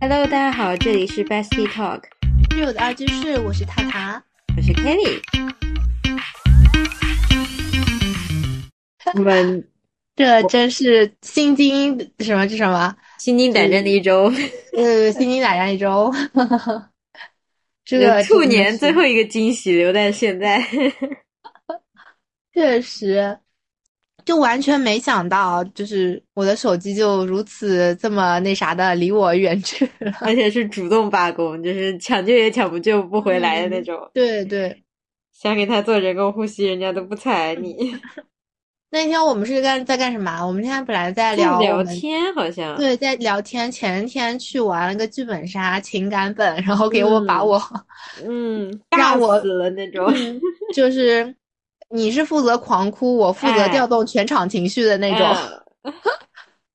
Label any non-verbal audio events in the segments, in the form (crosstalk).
Hello，大家好，这里是 Bestie Talk，是我的二居室，我是塔塔，我是 Kelly。(laughs) 我们这真是心惊什么？这什么？心惊胆战的一周。呃，(laughs) 心惊胆战一周。(laughs) 这个兔年最后一个惊喜留在现在。确实。就完全没想到，就是我的手机就如此这么那啥的离我远去了，(laughs) 而且是主动罢工，就是抢救也抢不救不回来的那种。对对，(laughs) 想给他做人工呼吸，人家都不睬你。(laughs) 那天我们是干在干什么？我们那天本来在聊聊天，好像对，在聊天。前天去玩了个剧本杀情感本，然后给我把我嗯让我死了那种，就是。你是负责狂哭，我负责调动全场情绪的那种。(laughs)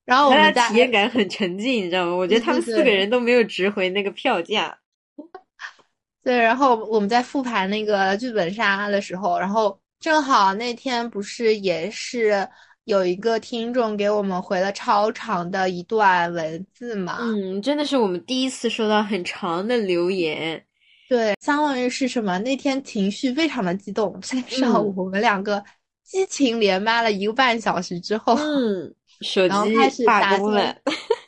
然后我们体验感很沉浸，你知道吗？我觉得他们四个人都没有值回那个票价。(laughs) 对，然后我们在复盘那个剧本杀的时候，然后正好那天不是也是有一个听众给我们回了超长的一段文字嘛？嗯，真的是我们第一次收到很长的留言。对，相当于是什么？那天情绪非常的激动，加上我们两个激情连麦了一个半小时之后，嗯，手机开始打工了。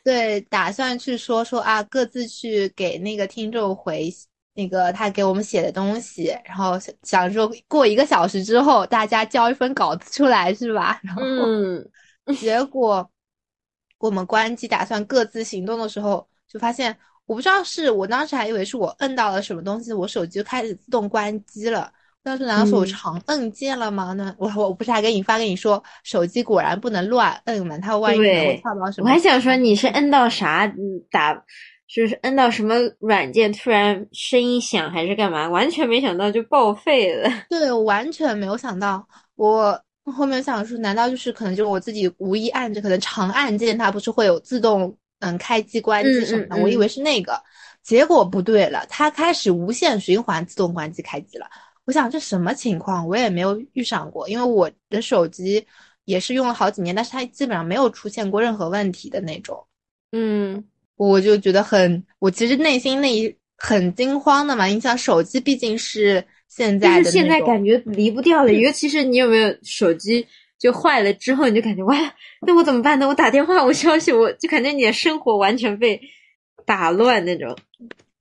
对，打算去说说啊，各自去给那个听众回那个他给我们写的东西，然后想说过一个小时之后大家交一份稿子出来是吧？然后，结果我们关机打算各自行动的时候，就发现。我不知道是我当时还以为是我摁到了什么东西，我手机就开始自动关机了。当时难道是我长摁键了吗？那我我不是还给你发给你说，手机果然不能乱摁嘛，它万一会跳到什么？我还想说你是摁到啥打，就是摁到什么软件突然声音响还是干嘛？完全没想到就报废了。(laughs) 对，我完全没有想到。我后面想说，难道就是可能就是我自己无意按着，可能长按键它不是会有自动。嗯，开机关机什么的，我以为是那个，结果不对了，它开始无限循环自动关机开机了。我想这什么情况？我也没有遇上过，因为我的手机也是用了好几年，但是它基本上没有出现过任何问题的那种。嗯，我就觉得很，我其实内心那一很惊慌的嘛。你想，手机毕竟是现在的，现在感觉离不掉了，(laughs) 尤其是你有没有手机？就坏了之后，你就感觉哇，那我怎么办呢？我打电话，我消息，我就感觉你的生活完全被打乱那种。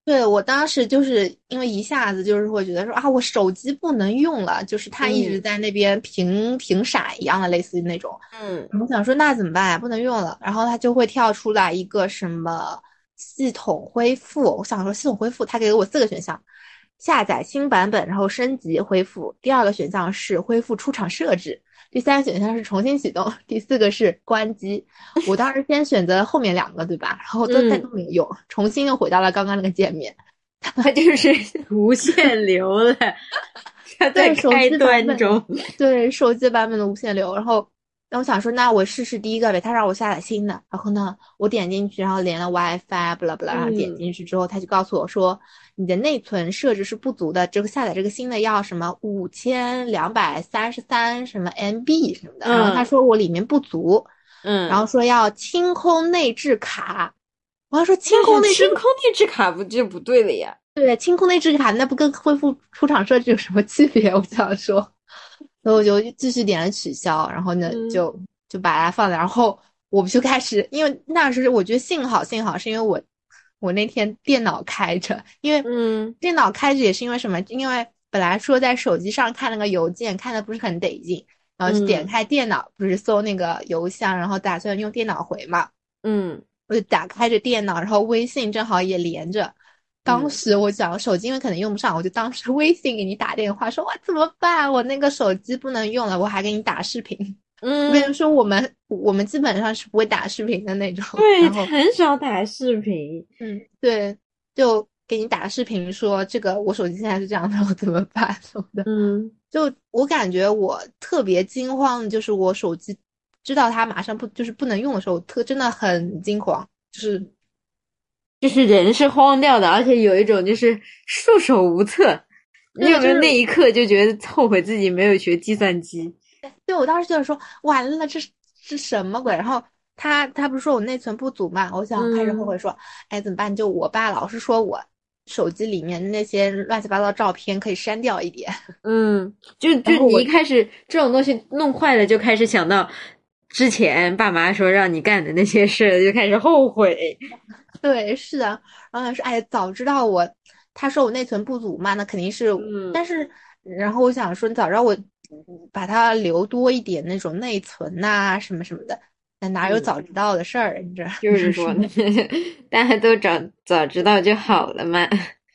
对我当时就是因为一下子就是会觉得说啊，我手机不能用了，就是它一直在那边屏屏闪一样的，类似于那种。嗯，我想说那怎么办呀？不能用了，然后它就会跳出来一个什么系统恢复。我想说系统恢复，它给了我四个选项：下载新版本，然后升级恢复。第二个选项是恢复出厂设置。第三个选项是重新启动，第四个是关机。我当时先选择后面两个，对吧？然后都在都没有用，重新又回到了刚刚那个界面。它就是 (laughs) 无限流了，它在开端中。对手机版本的无限流，然后。那我想说，那我试试第一个呗。他让我下载新的，然后呢，我点进去，然后连了 WiFi，不啦不啦，然后点进去之后，他就告诉我说，你的内存设置是不足的，这个下载这个新的要什么五千两百三十三什么 MB 什么的。然后他说我里面不足，嗯，然后说要清空内置卡。我要说清空内清空内置卡不就不对了呀？对，清空内置卡那不跟恢复出厂设置有什么区别？我想说。所以我就继续点了取消，然后呢，就就把它放在，然后我们就开始，因为那时候我觉得幸好幸好是因为我我那天电脑开着，因为嗯，电脑开着也是因为什么？因为本来说在手机上看那个邮件看的不是很得劲，然后就点开电脑，不是搜那个邮箱，然后打算用电脑回嘛，嗯，我就打开着电脑，然后微信正好也连着。当时我讲手机因为可能用不上，我就当时 (laughs) 微信给你打电话说哇怎么办？我那个手机不能用了，我还给你打视频。嗯，我跟你说我们我们基本上是不会打视频的那种，对，很少打视频。嗯，对，就给你打视频说这个我手机现在是这样的，我怎么办什么的。嗯，就我感觉我特别惊慌的就是我手机知道它马上不就是不能用的时候，特真的很惊慌，就是。就是人是慌掉的，而且有一种就是束手无策。你有没有那一刻就觉得后悔自己没有学计算机？对，我当时就是说完了，这是是什么鬼？然后他他不是说我内存不足嘛？我想开始后悔说，哎，怎么办？就我爸老是说我手机里面那些乱七八糟照片可以删掉一点。(laughs) 嗯，就就你一开始这种东西弄坏了，就开始想到之前爸妈说让你干的那些事，就开始后悔。(laughs) 对，是的。然后说，哎，早知道我，他说我内存不足嘛，那肯定是。嗯。但是，然后我想说，你早知道我把它留多一点那种内存呐，什么什么的。那哪有早知道的事儿？你知道就是 (laughs) 说，(laughs) 大家都早早知道就好了嘛。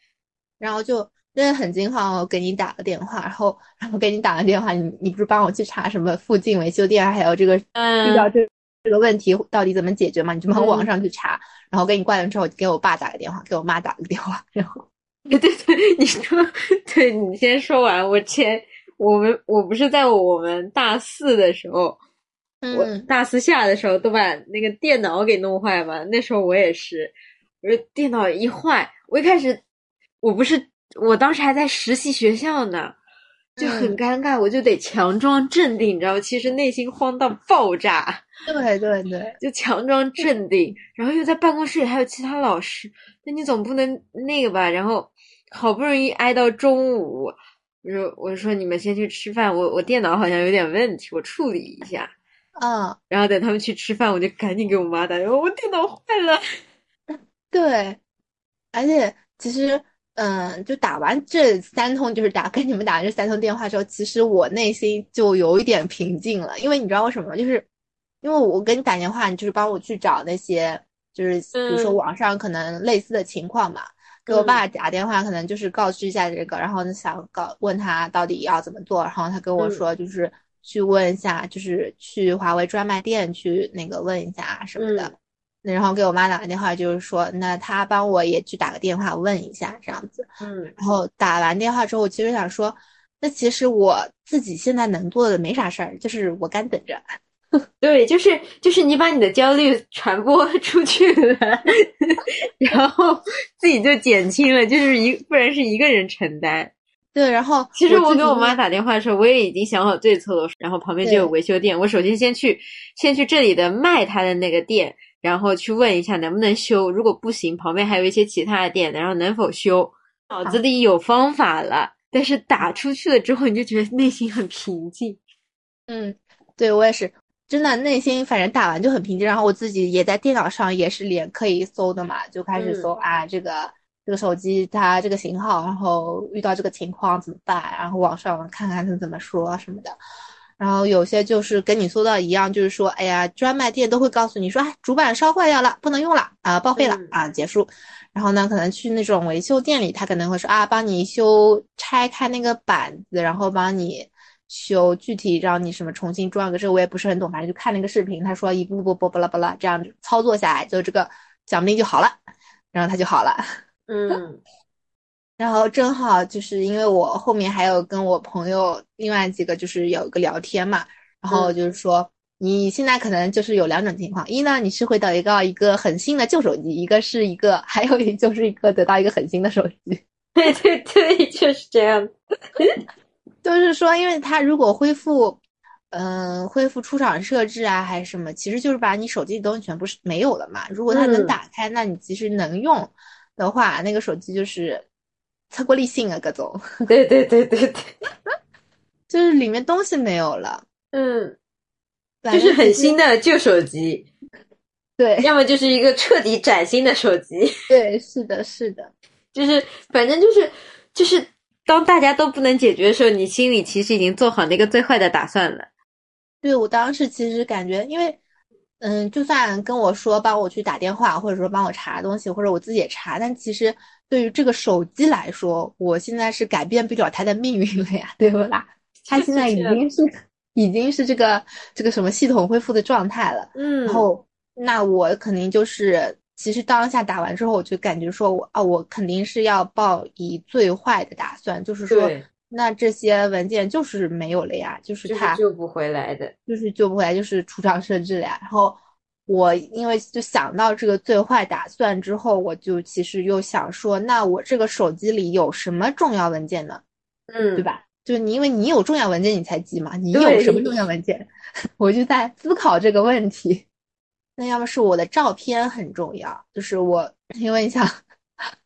(laughs) 然后就真的很惊慌，我给你打个电话，然后然后给你打个电话，你你不是帮我去查什么附近维修店，还有这个遇到这这个问题到底怎么解决嘛？你就往网上去查，然后给你挂了之后，给我爸打个电话，给我妈打个电话，然后对对对，你说对，你先说完。我前我们我不是在我们大四的时候。我大四下的时候都把那个电脑给弄坏嘛，那时候我也是，我说电脑一坏，我一开始我不是，我当时还在实习学校呢，就很尴尬，我就得强装镇定，你知道吗？其实内心慌到爆炸。对对对，就强装镇定，然后又在办公室里还有其他老师，那你总不能那个吧？然后好不容易挨到中午，我说我说你们先去吃饭，我我电脑好像有点问题，我处理一下。嗯，然后等他们去吃饭，我就赶紧给我妈打电话，我电脑坏了。(laughs) 对，而且其实，嗯，就打完这三通，就是打跟你们打完这三通电话之后，其实我内心就有一点平静了，因为你知道为什么吗？就是因为我给你打电话，你就是帮我去找那些，就是比如说网上可能类似的情况嘛。给我爸打电话，可能就是告知一下这个，然后想告问他到底要怎么做，然后他跟我说就是。去问一下，就是去华为专卖店去那个问一下什么的，然后给我妈打个电话，就是说，那他帮我也去打个电话问一下这样子。嗯，然后打完电话之后，我其实想说，那其实我自己现在能做的没啥事儿，就是我干等着。(laughs) 对，就是就是你把你的焦虑传播 (laughs) 出去了，(laughs) 然后自己就减轻了，就是一不然是一个人承担。对，然后其实我给我妈打电话的时候，我也已经想好对策了。然后旁边就有维修店，我首先先去先去这里的卖他的那个店，然后去问一下能不能修。如果不行，旁边还有一些其他的店，然后能否修？脑子里有方法了，但是打出去了之后，你就觉得内心很平静。嗯，对我也是，真的内心反正打完就很平静。然后我自己也在电脑上也是连可以搜的嘛，就开始搜啊这个。这个手机它这个型号，然后遇到这个情况怎么办？然后网上看看他怎么说什么的。然后有些就是跟你搜到一样，就是说，哎呀，专卖店都会告诉你说，哎，主板烧坏掉了，不能用了啊，报废了啊，结束。然后呢，可能去那种维修店里，他可能会说啊，帮你修拆开那个板子，然后帮你修，具体让你什么重新装个，这个我也不是很懂，反正就看那个视频，他说一步步步巴拉巴拉这样操作下来，就这个讲不定就好了，然后他就好了。(laughs) 嗯，(laughs) 然后正好就是因为我后面还有跟我朋友另外几个就是有一个聊天嘛，然后就是说你现在可能就是有两种情况，一呢你是会得到一个很新的旧手机，一个是一个，(laughs) 还有一就是一个得到一个很新的手机。对对对，就是这样。就是说，因为它如果恢复，嗯，恢复出厂设置啊，还是什么，其实就是把你手机的东西全部是没有了嘛。如果它能打开，那你其实能用。的话，那个手机就是测过滤性啊，各种。对对对对对，(laughs) 就是里面东西没有了。嗯，就是很新的旧手机。对，要么就是一个彻底崭新的手机。对，是的，是的，(laughs) 就是反正就是就是，当大家都不能解决的时候，你心里其实已经做好那个最坏的打算了。对我当时其实感觉，因为。嗯，就算跟我说帮我去打电话，或者说帮我查东西，或者我自己也查，但其实对于这个手机来说，我现在是改变不了它的命运了呀，对不啦？它现在已经是 (laughs) 已经是这个这个什么系统恢复的状态了。嗯，然后那我肯定就是，其实当下打完之后，我就感觉说我啊，我肯定是要抱以最坏的打算，就是说。那这些文件就是没有了呀，就是它救不回来的，就是救不回来，就是出厂设置了呀。然后我因为就想到这个最坏打算之后，我就其实又想说，那我这个手机里有什么重要文件呢？嗯，对吧？就你因为你有重要文件你才急嘛，你有什么重要文件？(laughs) 我就在思考这个问题。那要么是我的照片很重要，就是我因为你想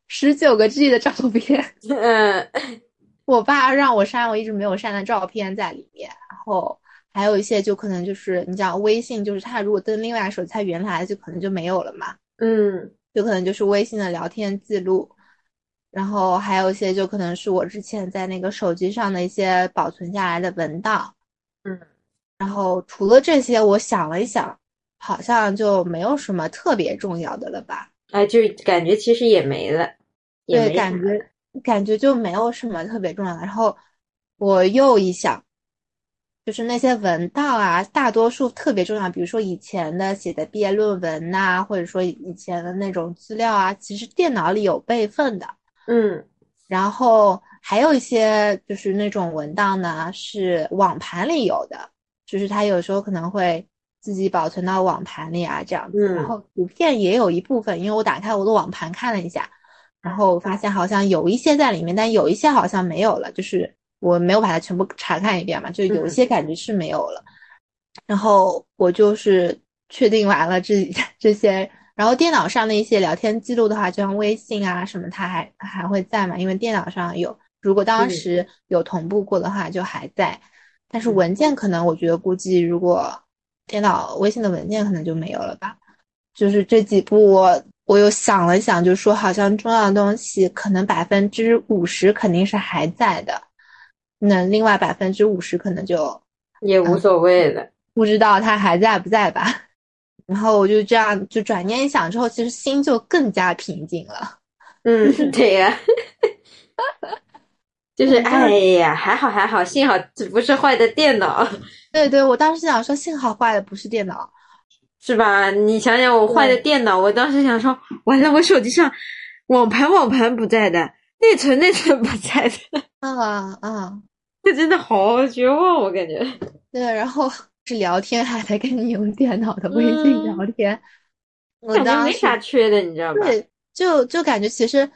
十九个 G 的照片，(laughs) 嗯，(laughs) 我爸让我删，我一直没有删的照片在里面，然后还有一些就可能就是你讲微信，就是他如果登另外手机，他原来就可能就没有了嘛，嗯，就可能就是微信的聊天记录。然后还有一些就可能是我之前在那个手机上的一些保存下来的文档，嗯，然后除了这些，我想了一想，好像就没有什么特别重要的了吧？哎，就是感觉其实也没了，对，感觉感觉就没有什么特别重要的。然后我又一想，就是那些文档啊，大多数特别重要，比如说以前的写的毕业论文呐，或者说以前的那种资料啊，其实电脑里有备份的。嗯，然后还有一些就是那种文档呢，是网盘里有的，就是它有时候可能会自己保存到网盘里啊，这样子。然后图片也有一部分，因为我打开我的网盘看了一下，然后发现好像有一些在里面，但有一些好像没有了，就是我没有把它全部查看一遍嘛，就有一些感觉是没有了。然后我就是确定完了这 (laughs) 这些。然后电脑上的一些聊天记录的话，就像微信啊什么，它还还会在嘛？因为电脑上有，如果当时有同步过的话，就还在。但是文件可能，我觉得估计如果电脑微信的文件可能就没有了吧。就是这几步，我我又想了想，就说好像重要的东西可能百分之五十肯定是还在的，那另外百分之五十可能就也无所谓了，不知道它还在不在吧。然后我就这样，就转念一想之后，其实心就更加平静了。嗯，(laughs) 对呀，就是哎呀，还好还好，幸好这不是坏的电脑。(laughs) 对对，我当时想说，幸好坏的不是电脑，是吧？你想想，我坏的电脑，我当时想说，完了，我手机上网盘网盘不在的，内存内存不在的。啊 (laughs) 啊，这真的好绝望，我感觉。对，然后。是聊天还在跟你用电脑的微信聊天，我当时没啥缺的，你知道吧？对，就就感觉其实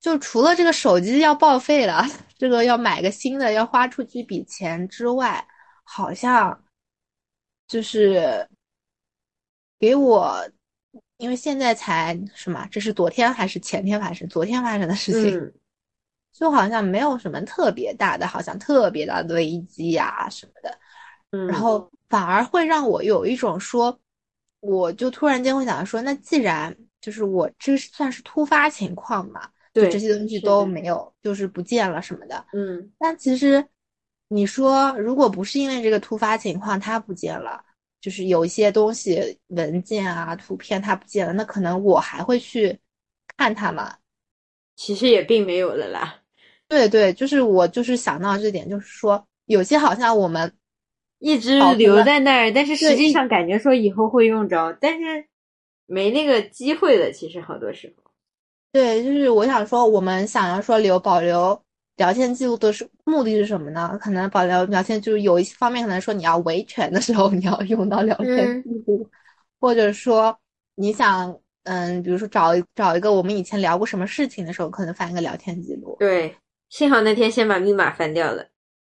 就除了这个手机要报废了，这个要买个新的要花出去一笔钱之外，好像就是给我，因为现在才什么，这是昨天还是前天发生？昨天发生的事情，就好像没有什么特别大的，好像特别大的危机呀什么的，然后。反而会让我有一种说，我就突然间会想到说，那既然就是我这算是突发情况嘛，对这些东西都没有，就是不见了什么的，嗯，但其实你说，如果不是因为这个突发情况它不见了，就是有一些东西文件啊、图片它不见了，那可能我还会去看它嘛？其实也并没有了啦。对对，就是我就是想到这点，就是说有些好像我们。一直留在那儿，但是实际上感觉说以后会用着，但是没那个机会了。其实好多时候，对，就是我想说，我们想要说留保留聊天记录的是目的是什么呢？可能保留聊天就是有一些方面，可能说你要维权的时候你要用到聊天记录，或者说你想嗯，比如说找找一个我们以前聊过什么事情的时候，可能翻一个聊天记录。对，幸好那天先把密码翻掉了。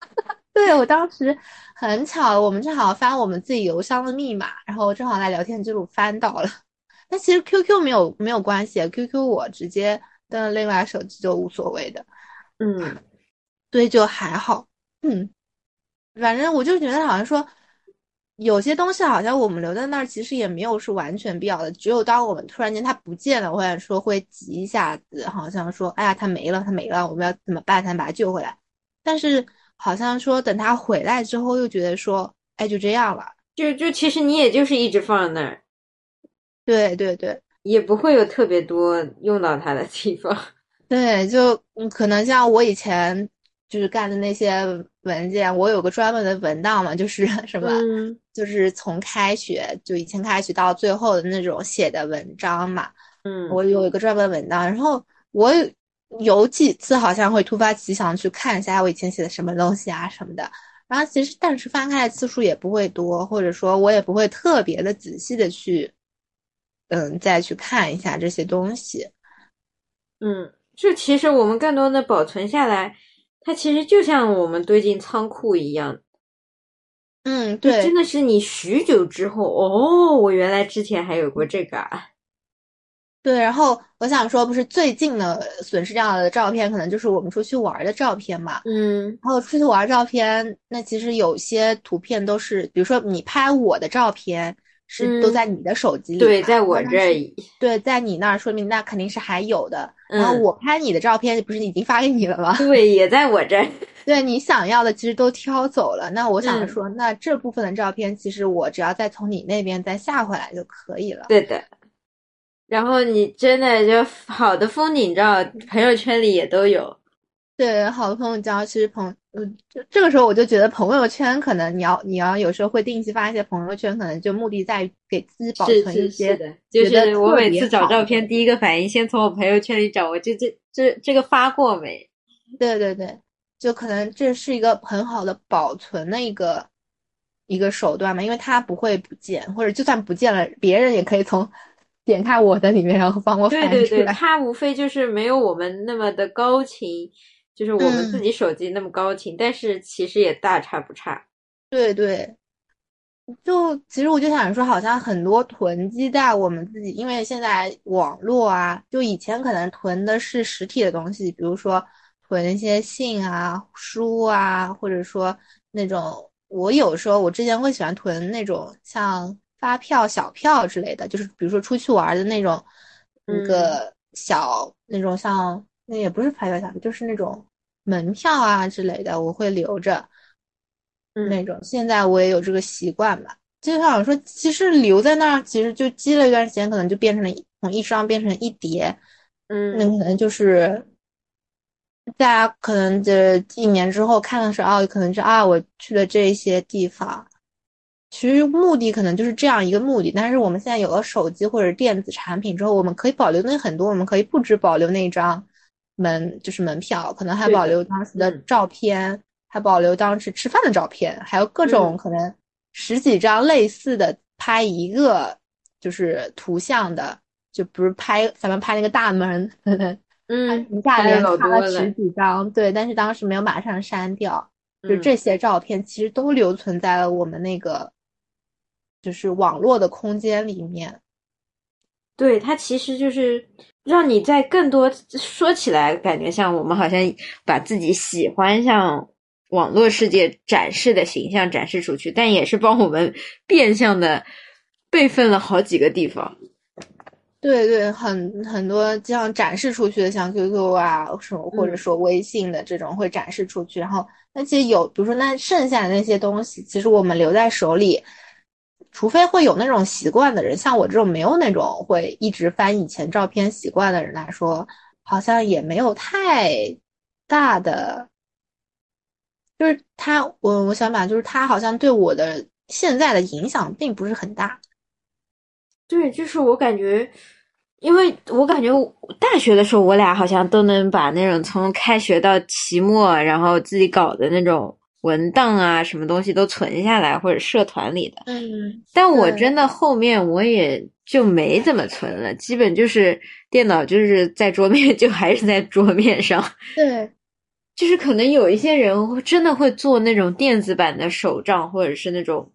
(laughs) 对我当时很巧，我们正好翻我们自己邮箱的密码，然后正好在聊天记录翻到了。但其实 QQ 没有没有关系，QQ 我直接登了另外手机就无所谓的。嗯，所以就还好。嗯，反正我就觉得好像说有些东西好像我们留在那儿，其实也没有是完全必要的。只有当我们突然间它不见了，或者说会急一下子，好像说哎呀它没了，它没了，我们要怎么办才能把它救回来？但是。好像说等他回来之后，又觉得说，哎，就这样了，就就其实你也就是一直放在那儿，对对对，也不会有特别多用到它的地方。(laughs) 对，就可能像我以前就是干的那些文件，我有个专门的文档嘛，就是 (laughs) 什么，就是从开学就以前开学到最后的那种写的文章嘛，嗯，我有一个专门文档，然后我。有几次好像会突发奇想去看一下我以前写的什么东西啊什么的，然后其实但是翻开的次数也不会多，或者说我也不会特别的仔细的去，嗯，再去看一下这些东西。嗯，就其实我们更多的保存下来，它其实就像我们堆进仓库一样。嗯，对，真的是你许久之后哦，我原来之前还有过这个啊。对，然后我想说，不是最近的损失掉的照片，可能就是我们出去玩的照片嘛。嗯，然后出去玩照片，那其实有些图片都是，比如说你拍我的照片是都在你的手机里，对，在我这里，对，在你那儿，说明那肯定是还有的。然后我拍你的照片，不是已经发给你了吗？对，也在我这儿。(laughs) 对你想要的其实都挑走了。那我想说，那这部分的照片，其实我只要再从你那边再下回来就可以了。对的。然后你真的就好的风景照，朋友圈里也都有。对，好的朋友交，其实朋，嗯，就这个时候我就觉得朋友圈可能你要你要有时候会定期发一些朋友圈，可能就目的在于给自己保存一些。是的，就是我每次找照片，第一个反应先从我朋友圈里找，我这这这这个发过没？对对对，就可能这是一个很好的保存的一个一个手段嘛，因为它不会不见，或者就算不见了，别人也可以从。点开我的里面，然后帮我翻出来。对对对，它无非就是没有我们那么的高清，就是我们自己手机那么高清，但是其实也大差不差。对对，就其实我就想说，好像很多囤积在我们自己，因为现在网络啊，就以前可能囤的是实体的东西，比如说囤一些信啊、书啊，或者说那种，我有时候我之前会喜欢囤那种像。发票、小票之类的，就是比如说出去玩的那种，那个小那种像那也不是发票、小票，就是那种门票啊之类的，我会留着。那种现在我也有这个习惯吧，就像我说，其实留在那儿，其实就积了一段时间，可能就变成了从一张变成一叠。嗯，那可能就是大家可能这一年之后看的时候，哦，可能是啊，我去了这些地方。其实目的可能就是这样一个目的，但是我们现在有了手机或者电子产品之后，我们可以保留那很多，我们可以不止保留那一张门，就是门票，可能还保留当时的照片，还保留当时吃饭的照片，还有各种可能十几张类似的拍一个就是图像的，就不是拍咱们拍那个大门，嗯，一下连拍了十几张，对，但是当时没有马上删掉，就这些照片其实都留存在了我们那个。就是网络的空间里面，对它其实就是让你在更多说起来，感觉像我们好像把自己喜欢向网络世界展示的形象展示出去，但也是帮我们变相的备份了好几个地方。对对，很很多这样展示出去的，像 QQ 啊什么，或者说微信的这种会展示出去。然后那其实有，比如说那剩下的那些东西，其实我们留在手里。除非会有那种习惯的人，像我这种没有那种会一直翻以前照片习惯的人来说，好像也没有太大的。就是他，我我想法就是他好像对我的现在的影响并不是很大。对，就是我感觉，因为我感觉大学的时候，我俩好像都能把那种从开学到期末，然后自己搞的那种。文档啊，什么东西都存下来，或者社团里的。嗯，但我真的后面我也就没怎么存了，基本就是电脑就是在桌面，(laughs) 就还是在桌面上。对，就是可能有一些人真的会做那种电子版的手账，或者是那种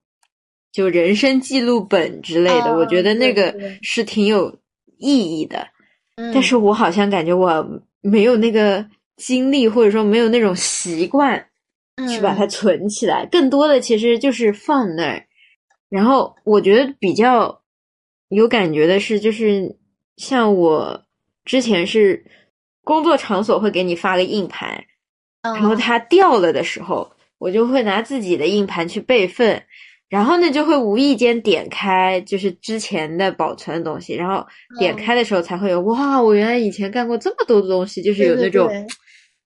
就人生记录本之类的。我觉得那个是挺有意义的。但是我好像感觉我没有那个精力，或者说没有那种习惯。去把它存起来，更多的其实就是放那儿。然后我觉得比较有感觉的是，就是像我之前是工作场所会给你发个硬盘，然后它掉了的时候，我就会拿自己的硬盘去备份，然后呢就会无意间点开就是之前的保存的东西，然后点开的时候才会有哇，我原来以前干过这么多的东西，就是有那种。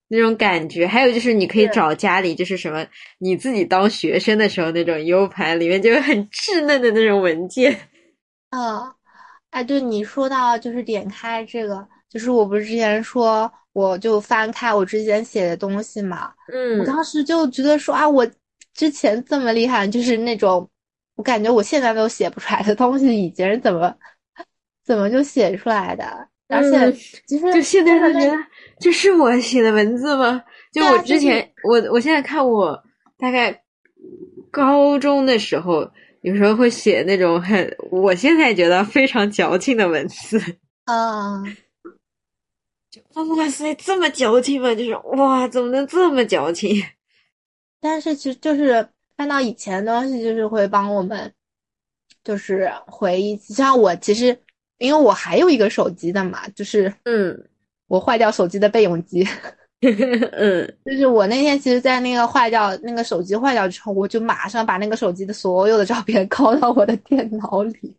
那种感觉，还有就是你可以找家里，就是什么你自己当学生的时候那种 U 盘，里面就有很稚嫩的那种文件。(laughs) 嗯，哎，对你说到就是点开这个，就是我不是之前说我就翻开我之前写的东西嘛，嗯，我当时就觉得说啊，我之前这么厉害，就是那种我感觉我现在都写不出来的东西，以前是怎么怎么就写出来的？而且其实就现在就觉得。这是我写的文字吗？就我之前，我我现在看我大概高中的时候，有时候会写那种很，我现在觉得非常矫情的文字。(laughs) 啊，就哇塞，这么矫情吗？就是哇，怎么能这么矫情？(laughs) 但是其实就是看到以前的东西，就是会帮我们，就是回忆。像我其实，因为我还有一个手机的嘛，就是嗯，我坏掉手机的备用机。(laughs) 嗯，就是我那天其实，在那个坏掉那个手机坏掉之后，我就马上把那个手机的所有的照片 (laughs) 拷到我的电脑里，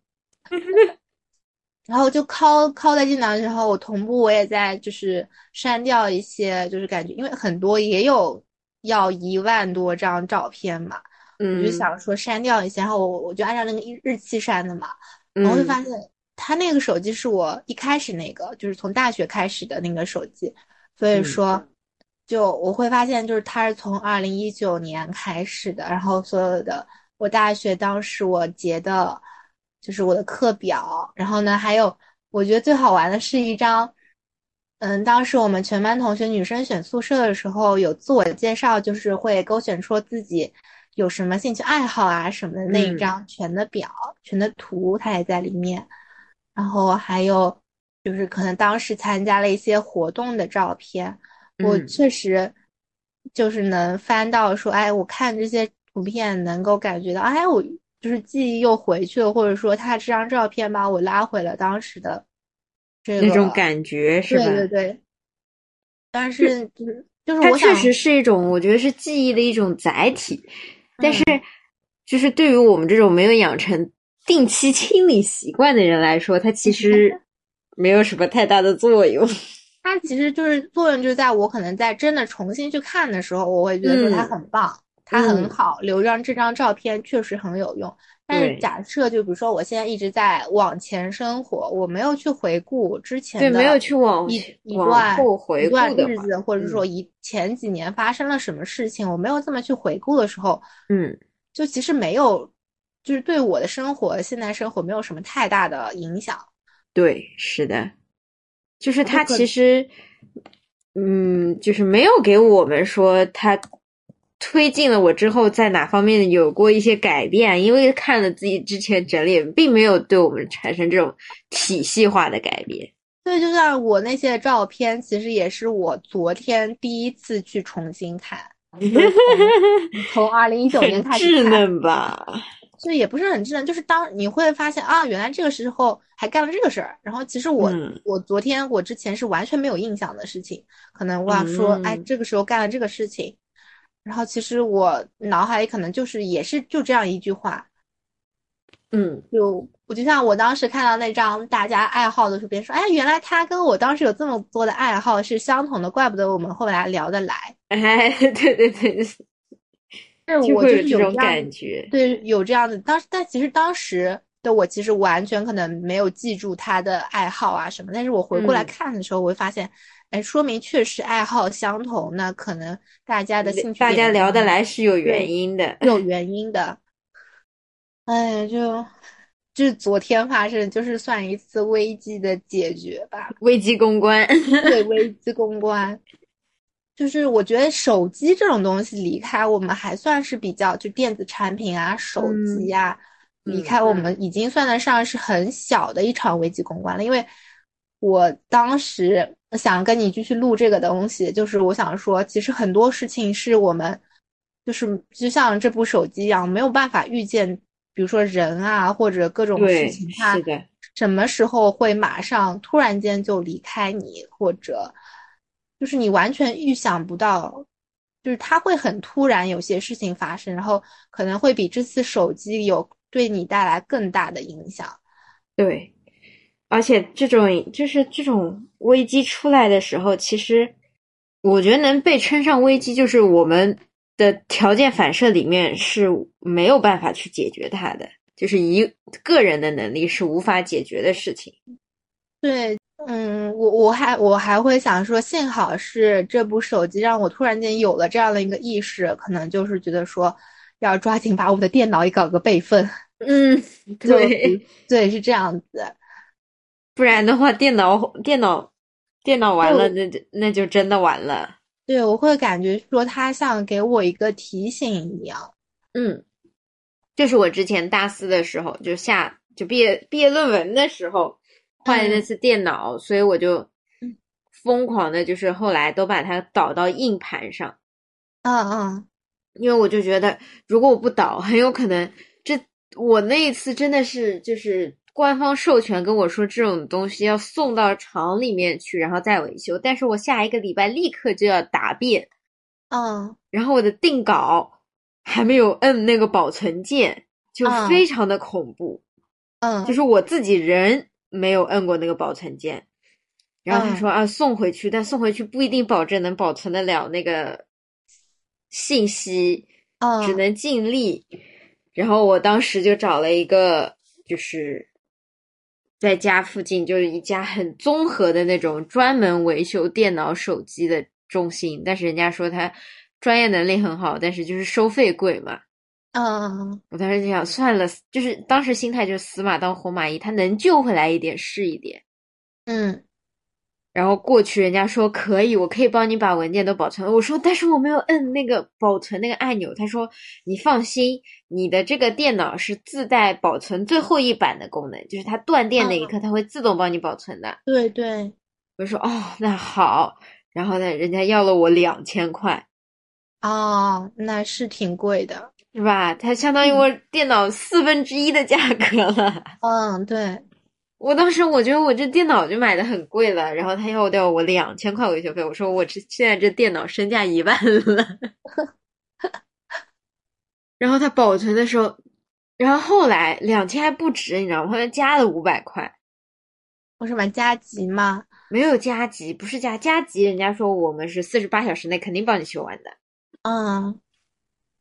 (laughs) 然后就拷拷在电脑之后，我同步我也在就是删掉一些，就是感觉因为很多也有要一万多张照片嘛，我就想说删掉一些，然后我我就按照那个日期删的嘛，然后就发现他那个手机是我一开始那个就是从大学开始的那个手机。所以说，就我会发现，就是他是从二零一九年开始的，然后所有的我大学当时我截的，就是我的课表，然后呢，还有我觉得最好玩的是一张，嗯，当时我们全班同学女生选宿舍的时候有自我介绍，就是会勾选出自己有什么兴趣爱好啊什么的那一张全的表、全的图，它也在里面，然后还有。就是可能当时参加了一些活动的照片，我确实就是能翻到说，哎，我看这些图片能够感觉到，哎，我就是记忆又回去了，或者说他这张照片把我拉回了当时的这个那种感觉，是吧？对对对。但是就是就是它，确实是一种，我觉得是记忆的一种载体。但是，就是对于我们这种没有养成定期清理习惯的人来说，它其实。没有什么太大的作用，(laughs) 它其实就是作用，就在我可能在真的重新去看的时候，我会觉得说它很棒，它很好，留张这张照片确实很有用。但是假设就比如说我现在一直在往前生活，我没有去回顾之前的，对，没有去往一一段一段日子，或者说一前几年发生了什么事情，我没有这么去回顾的时候，嗯，就其实没有，就是对我的生活现在生活没有什么太大的影响。对，是的，就是他其实，嗯，就是没有给我们说他推进了我之后在哪方面有过一些改变，因为看了自己之前整理，并没有对我们产生这种体系化的改变。对，就像我那些照片，其实也是我昨天第一次去重新看，(laughs) 从二零一九年开始稚嫩吧。(laughs) 所以也不是很智能，就是当你会发现啊，原来这个时候还干了这个事儿。然后其实我我昨天我之前是完全没有印象的事情，可能我想说哎，这个时候干了这个事情。然后其实我脑海里可能就是也是就这样一句话，嗯，就我就像我当时看到那张大家爱好的图片，说哎，原来他跟我当时有这么多的爱好是相同的，怪不得我们后来聊得来。哎，对对对。是我就是有这种感觉，对，有这样的。当时，但其实当时的我其实完全可能没有记住他的爱好啊什么。但是我回过来看的时候，我会发现，哎，说明确实爱好相同。那可能大家的兴趣，大家聊得来是有原因的，有原因的。哎，就就是昨天发生，就是算一次危机的解决吧，危机公关，对，(laughs) 危机公关。就是我觉得手机这种东西离开我们还算是比较，就电子产品啊，手机啊，离开我们已经算得上是很小的一场危机公关了。因为我当时想跟你继续录这个东西，就是我想说，其实很多事情是我们就是就像这部手机一样，没有办法预见，比如说人啊或者各种事情，它什么时候会马上突然间就离开你，或者。就是你完全预想不到，就是它会很突然，有些事情发生，然后可能会比这次手机有对你带来更大的影响。对，而且这种就是这种危机出来的时候，其实我觉得能被称上危机，就是我们的条件反射里面是没有办法去解决它的，就是一个人的能力是无法解决的事情。对。嗯，我我还我还会想说，幸好是这部手机让我突然间有了这样的一个意识，可能就是觉得说要抓紧把我的电脑也搞个备份。嗯，对 (laughs) 对，是这样子，不然的话，电脑电脑电脑完了，那就那就真的完了。对，我会感觉说它像给我一个提醒一样。嗯，就是我之前大四的时候，就下就毕业毕业论文的时候换的那次电脑，所以我就疯狂的，就是后来都把它导到硬盘上。嗯嗯，因为我就觉得，如果我不导，很有可能这我那一次真的是就是官方授权跟我说这种东西要送到厂里面去，然后再维修，但是我下一个礼拜立刻就要答辩。嗯，然后我的定稿还没有摁那个保存键，就非常的恐怖。嗯，就是我自己人没有摁过那个保存键，然后他说啊送回去，但送回去不一定保证能保存得了那个信息，只能尽力。然后我当时就找了一个，就是在家附近就是一家很综合的那种专门维修电脑、手机的。中心，但是人家说他专业能力很好，但是就是收费贵嘛。嗯，我当时就想算了，就是当时心态就是死马当活马医，他能救回来一点是一点。嗯，然后过去人家说可以，我可以帮你把文件都保存。我说但是我没有摁那个保存那个按钮。他说你放心，你的这个电脑是自带保存最后一版的功能，就是它断电那一刻，它会自动帮你保存的。对对，我说哦，那好。然后呢，人家要了我两千块，哦，那是挺贵的，是吧？它相当于我电脑四分之一的价格了。嗯，对。我当时我觉得我这电脑就买的很贵了，然后他要掉我两千块维修费，我说我这现在这电脑身价一万了。(laughs) 然后他保存的时候，然后后来两千还不止，你知道吗？后来加了五百块。我什么加急吗？没有加急，不是加加急。人家说我们是四十八小时内肯定帮你修完的。嗯，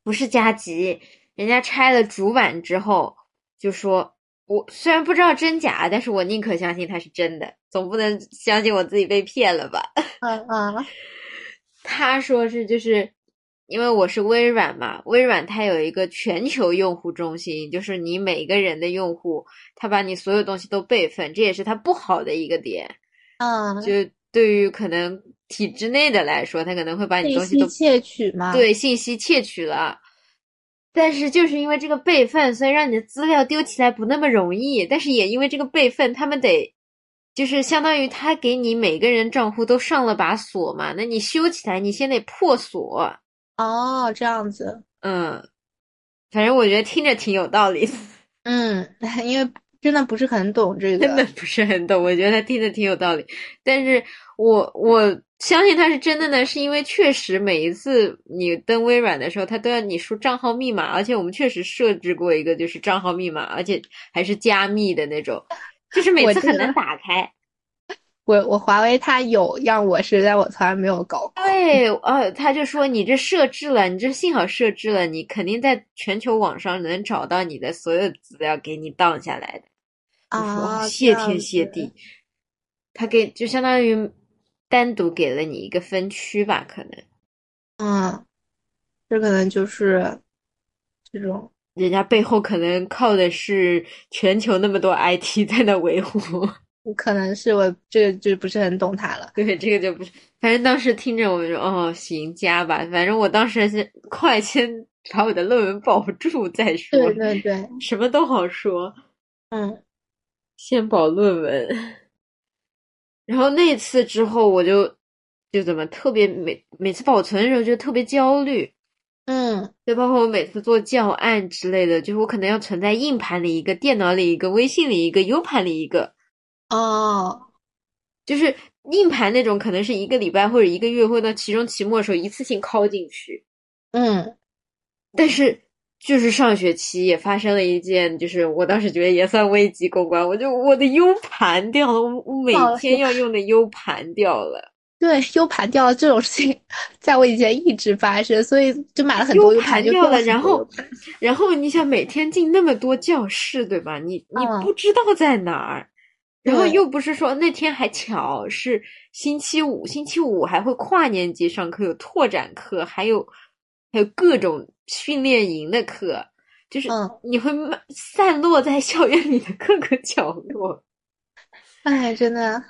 不是加急，人家拆了主板之后就说，我虽然不知道真假，但是我宁可相信它是真的，总不能相信我自己被骗了吧？(laughs) 嗯嗯，他说是就是。因为我是微软嘛，微软它有一个全球用户中心，就是你每个人的用户，他把你所有东西都备份，这也是它不好的一个点。嗯，就对于可能体制内的来说，他可能会把你东西都窃取嘛？对，信息窃取了。但是就是因为这个备份，所以让你的资料丢起来不那么容易。但是也因为这个备份，他们得就是相当于他给你每个人账户都上了把锁嘛，那你修起来，你先得破锁。哦，这样子，嗯，反正我觉得听着挺有道理。嗯，(laughs) 因为真的不是很懂这个，真的不是很懂。我觉得他听的挺有道理，但是我我相信他是真的呢，是因为确实每一次你登微软的时候，他都要你输账号密码，而且我们确实设置过一个就是账号密码，而且还是加密的那种，就是每次很难打开。(laughs) 我我华为它有让我是，但我从来没有搞过。对，呃，他就说你这设置了，你这幸好设置了，你肯定在全球网上能找到你的所有资料，给你荡下来的。啊，谢天谢地，他给就相当于单独给了你一个分区吧，可能。嗯，这可能就是这种，人家背后可能靠的是全球那么多 IT 在那维护。(laughs) 可能是我这个就不是很懂他了。对，这个就不是。反正当时听着我们说，哦，行加吧。反正我当时是快先把我的论文保住再说。对对对，什么都好说。嗯，先保论文。然后那次之后，我就就怎么特别每每次保存的时候就特别焦虑。嗯，就包括我每次做教案之类的，就是我可能要存在硬盘里一个、电脑里一个、微信里一个、U 盘里一个。哦，就是硬盘那种，可能是一个礼拜或者一个月，或者到期中、期末的时候一次性拷进去。嗯，但是就是上学期也发生了一件，就是我当时觉得也算危机公关，我就我的 U 盘掉了，我我每天要用的 U 盘掉了。对，U 盘掉了这种事情，(laughs) 在我以前一直发生，所以就买了很多 U 盘掉了。然后，(laughs) 然后你想每天进那么多教室，对吧？你你不知道在哪儿。然后又不是说那天还巧是星期五，星期五还会跨年级上课，有拓展课，还有还有各种训练营的课，就是你会散落在校园里的各个角落。哎，真的。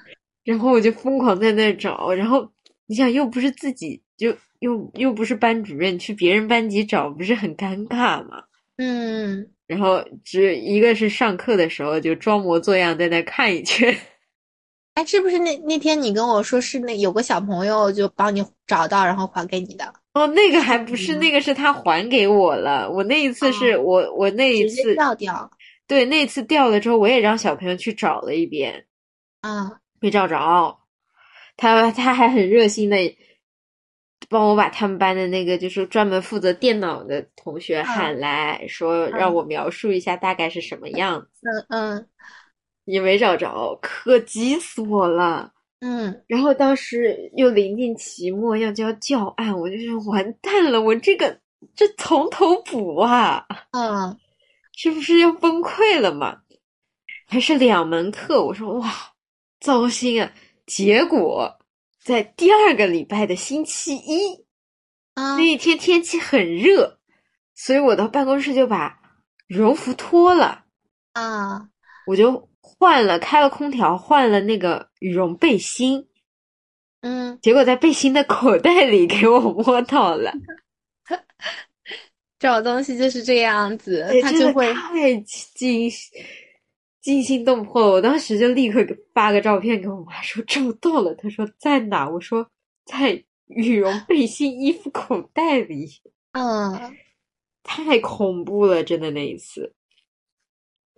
然后我就疯狂在那找，然后你想又不是自己，就又又不是班主任，去别人班级找不是很尴尬吗？嗯，然后只一个是上课的时候就装模作样在那看一圈。(laughs) 哎，是不是那那天你跟我说是那有个小朋友就帮你找到，然后还给你的？哦，那个还不是，那个是他还给我了。我那一次是我我那一次掉掉。对，那次掉了之后，我也让小朋友去找了一遍，啊，没找着。他他还很热心的帮我把他们班的那个就是专门负责电脑的同学喊来说，让我描述一下大概是什么样子。嗯嗯。也没找着，可急死我了。嗯，然后当时又临近期末要交教案，我就是完蛋了，我这个这从头补啊，嗯，(laughs) 是不是要崩溃了嘛？还是两门课，我说哇，糟心啊！结果在第二个礼拜的星期一，啊那一天天气很热，所以我到办公室就把羽绒服脱了，啊，我就。换了，开了空调，换了那个羽绒背心，嗯，结果在背心的口袋里给我摸到了。(laughs) 找东西就是这样子，他就会太惊惊心动魄了。我当时就立刻发个照片给我妈说找到了，她说在哪？我说在羽绒背心衣服口袋里。嗯，太恐怖了，真的那一次。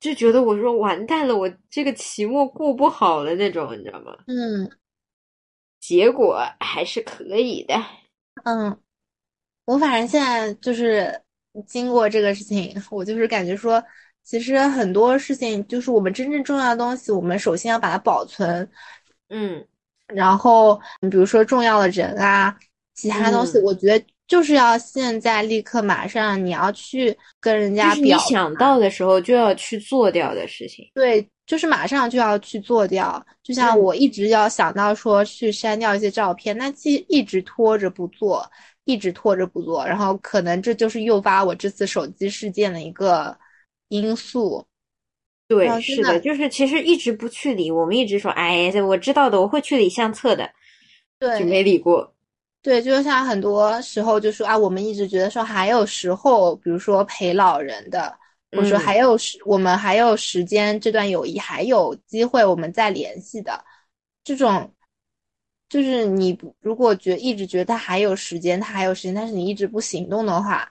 就觉得我说完蛋了，我这个期末过不好了那种，你知道吗？嗯，结果还是可以的。嗯，我反正现在就是经过这个事情，我就是感觉说，其实很多事情就是我们真正重要的东西，我们首先要把它保存。嗯，然后你比如说重要的人啊，其他东西，我觉得。就是要现在立刻马上，你要去跟人家表。你想到的时候就要去做掉的事情。对，就是马上就要去做掉。就像我一直要想到说去删掉一些照片，那既一直拖着不做，一直拖着不做，然后可能这就是诱发我这次手机事件的一个因素。对，是的，就是其实一直不去理，我们一直说，哎，我知道的，我会去理相册的，对，就没理过。对，就像很多时候就说啊，我们一直觉得说还有时候，比如说陪老人的，或者说还有时，我们还有时间，这段友谊还有机会我们再联系的，这种，就是你如果觉一直觉得他还有时间，他还有时间，但是你一直不行动的话，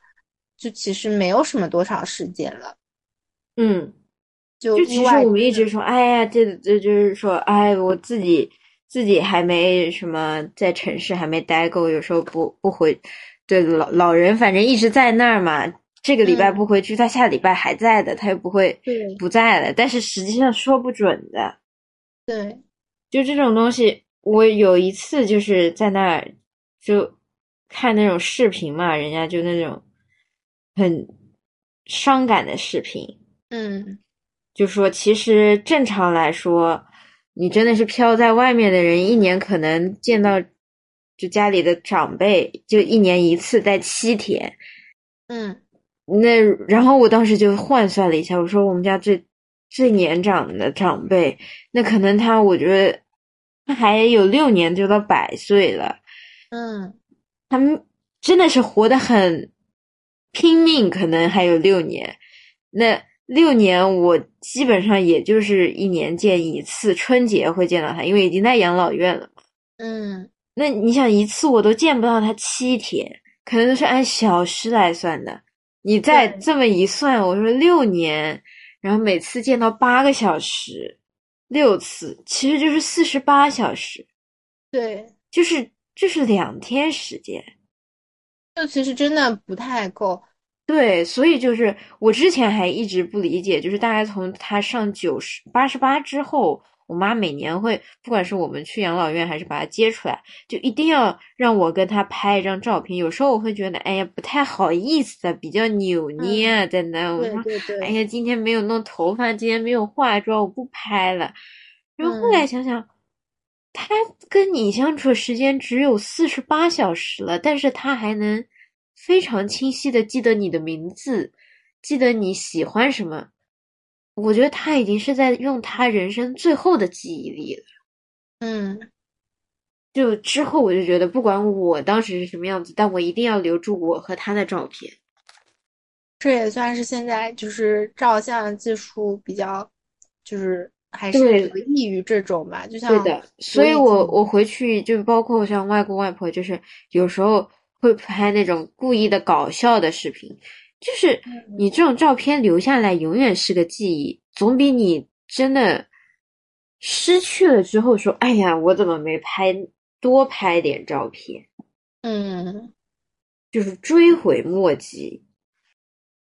就其实没有什么多少时间了。嗯，就其实我们一直说，哎呀，这这就是说，哎，我自己。自己还没什么在城市还没待够，有时候不不回，对老老人反正一直在那儿嘛。这个礼拜不回去，他下礼拜还在的，他又不会不在了。但是实际上说不准的。对，就这种东西，我有一次就是在那儿就看那种视频嘛，人家就那种很伤感的视频。嗯，就说其实正常来说。你真的是飘在外面的人，一年可能见到就家里的长辈，就一年一次，待七天。嗯，那然后我当时就换算了一下，我说我们家最最年长的长辈，那可能他，我觉得他还有六年就到百岁了。嗯，他们真的是活得很拼命，可能还有六年。那。六年，我基本上也就是一年见一次，春节会见到他，因为已经在养老院了嘛。嗯，那你想一次我都见不到他七天，可能都是按小时来算的。你再这么一算，我说六年，然后每次见到八个小时，六次，其实就是四十八小时。对，就是就是两天时间，就其实真的不太够。对，所以就是我之前还一直不理解，就是大概从他上九十八十八之后，我妈每年会，不管是我们去养老院还是把他接出来，就一定要让我跟他拍一张照片。有时候我会觉得，哎呀，不太好意思啊，比较扭捏啊，在那。我说，哎呀，今天没有弄头发，今天没有化妆，我不拍了。然后后来想想，他跟你相处时间只有四十八小时了，但是他还能。非常清晰的记得你的名字，记得你喜欢什么。我觉得他已经是在用他人生最后的记忆力了。嗯，就之后我就觉得，不管我当时是什么样子，但我一定要留住我和他的照片。这也算是现在就是照相技术比较，就是还是得益于这种吧。就像对的，所以我我回去就包括像外公外婆，就是有时候会拍那种故意的搞笑的视频，就是你这种照片留下来永远是个记忆，总比你真的失去了之后说，哎呀，我怎么没拍多拍点照片？嗯，就是追悔莫及。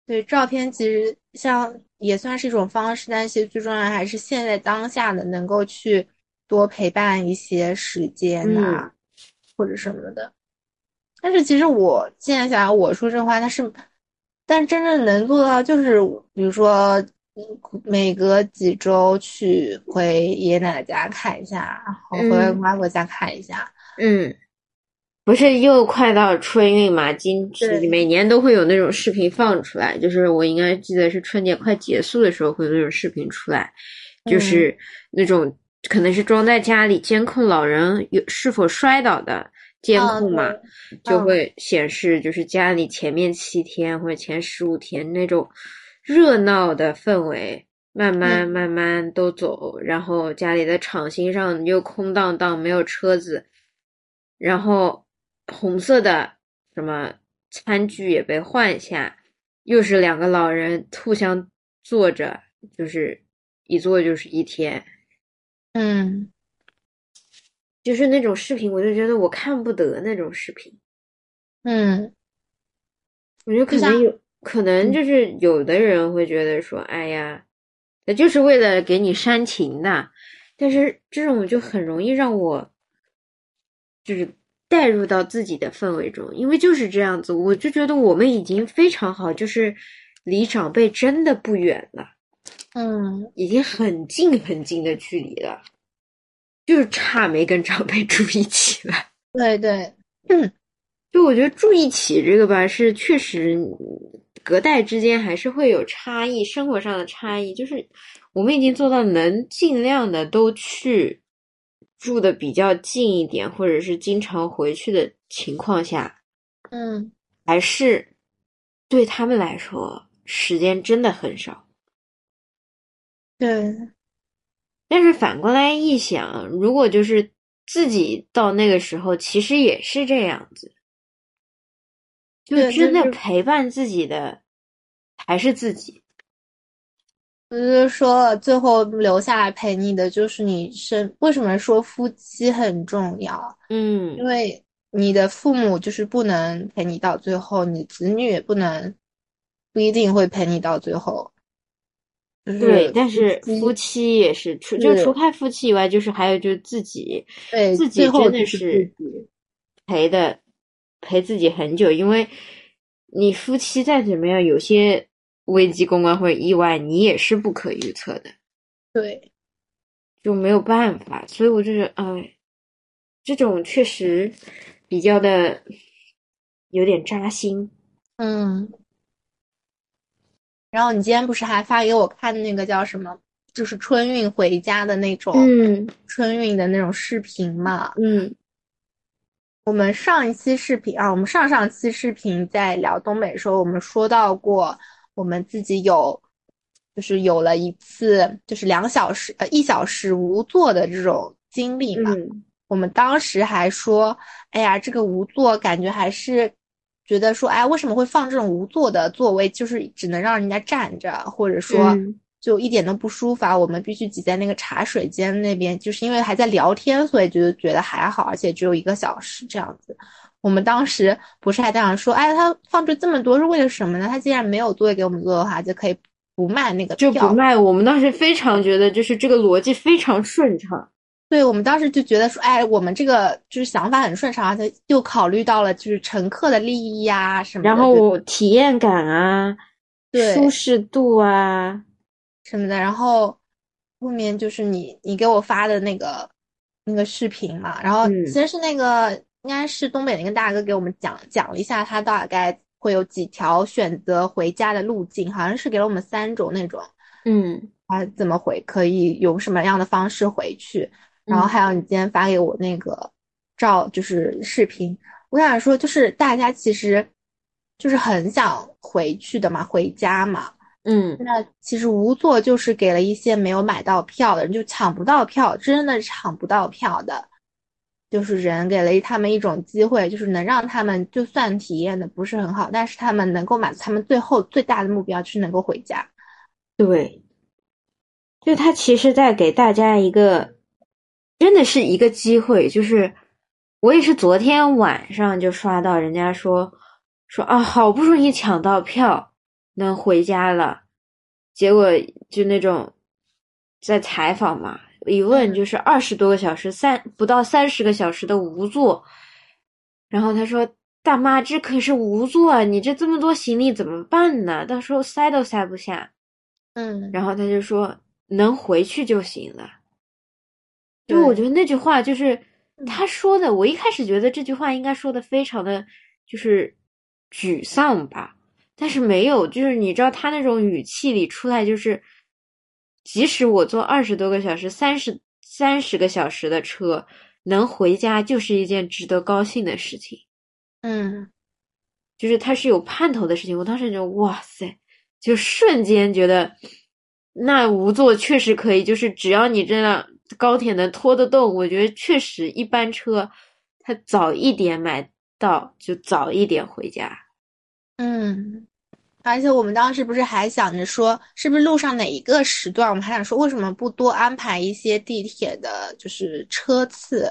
对，照片其实像也算是一种方式，但其实最重要还是现在当下的能够去多陪伴一些时间呐，或者什么的。但是其实我现在想，我说这话，但是，但真正能做到就是，比如说每隔几周去回爷爷奶奶家看一下，然后回外婆家看一下，嗯。不是又快到春运嘛？今每年都会有那种视频放出来，就是我应该记得是春节快结束的时候会有那种视频出来，就是那种可能是装在家里监控老人有是否摔倒的监控嘛，就会显示就是家里前面七天或者前十五天那种热闹的氛围慢慢慢慢都走，然后家里的场心上又空荡荡没有车子，然后。红色的什么餐具也被换下，又是两个老人互相坐着，就是一坐就是一天。嗯，就是那种视频，我就觉得我看不得那种视频。嗯，我觉得可能有可能就是有的人会觉得说，哎呀，那就是为了给你煽情的，但是这种就很容易让我就是。带入到自己的氛围中，因为就是这样子，我就觉得我们已经非常好，就是离长辈真的不远了，嗯，已经很近很近的距离了，就是差没跟长辈住一起了。(laughs) 对对，嗯，就我觉得住一起这个吧，是确实隔代之间还是会有差异，生活上的差异，就是我们已经做到能尽量的都去。住的比较近一点，或者是经常回去的情况下，嗯，还是对他们来说时间真的很少。对，但是反过来一想，如果就是自己到那个时候，其实也是这样子，就真的陪伴自己的还是自己。我就说了，最后留下来陪你的就是你生。为什么说夫妻很重要？嗯，因为你的父母就是不能陪你到最后，你子女也不能，不一定会陪你到最后。对，但是夫妻也是除就除开夫妻以外，就是还有就是自己，对自己真的是陪的陪自己很久，因为你夫妻再怎么样，有些。危机公关或者意外，你也是不可预测的，对，就没有办法。所以我就是，哎，这种确实比较的有点扎心。嗯。然后你今天不是还发给我看那个叫什么，就是春运回家的那种，嗯，春运的那种视频嘛？嗯。我们上一期视频啊，我们上上期视频在聊东北的时候，我们说到过。我们自己有，就是有了一次，就是两小时呃一小时无座的这种经历嘛。我们当时还说，哎呀，这个无座感觉还是觉得说，哎，为什么会放这种无座的座位？就是只能让人家站着，或者说就一点都不舒服。啊。我们必须挤在那个茶水间那边，就是因为还在聊天，所以就觉得还好，而且只有一个小时这样子。我们当时不是还在想说，哎，他放出这么多是为了什么呢？他既然没有座位给我们坐的话，就可以不卖那个票，就不卖。我们当时非常觉得，就是这个逻辑非常顺畅。对，我们当时就觉得说，哎，我们这个就是想法很顺畅，而且又考虑到了就是乘客的利益呀什么，然后体验感啊，对，舒适度啊什么的。然后后面就是你你给我发的那个那个视频嘛，然后其实是那个。应该是东北那个大哥给我们讲讲了一下，他大概会有几条选择回家的路径，好像是给了我们三种那种，嗯，啊，怎么回，可以用什么样的方式回去，然后还有你今天发给我那个照，就是视频，我想说，就是大家其实就是很想回去的嘛，回家嘛。嗯，那其实无座就是给了一些没有买到票的人，就抢不到票，真的抢不到票的，就是人给了他们一种机会，就是能让他们就算体验的不是很好，但是他们能够满足他们最后最大的目标，就是能够回家。对，就他其实在给大家一个，真的是一个机会，就是我也是昨天晚上就刷到人家说说啊，好不容易抢到票。能回家了，结果就那种在采访嘛，一问就是二十多个小时，三不到三十个小时的无座。然后他说：“大妈，这可是无座啊，你这这么多行李怎么办呢？到时候塞都塞不下。”嗯，然后他就说：“能回去就行了。”就我觉得那句话就是他说的，我一开始觉得这句话应该说的非常的就是沮丧吧。但是没有，就是你知道他那种语气里出来，就是即使我坐二十多个小时、三十三十个小时的车能回家，就是一件值得高兴的事情。嗯，就是他是有盼头的事情。我当时就哇塞，就瞬间觉得那无座确实可以，就是只要你这辆高铁能拖得动，我觉得确实一班车他早一点买到就早一点回家。嗯。而且我们当时不是还想着说，是不是路上哪一个时段，我们还想说为什么不多安排一些地铁的，就是车次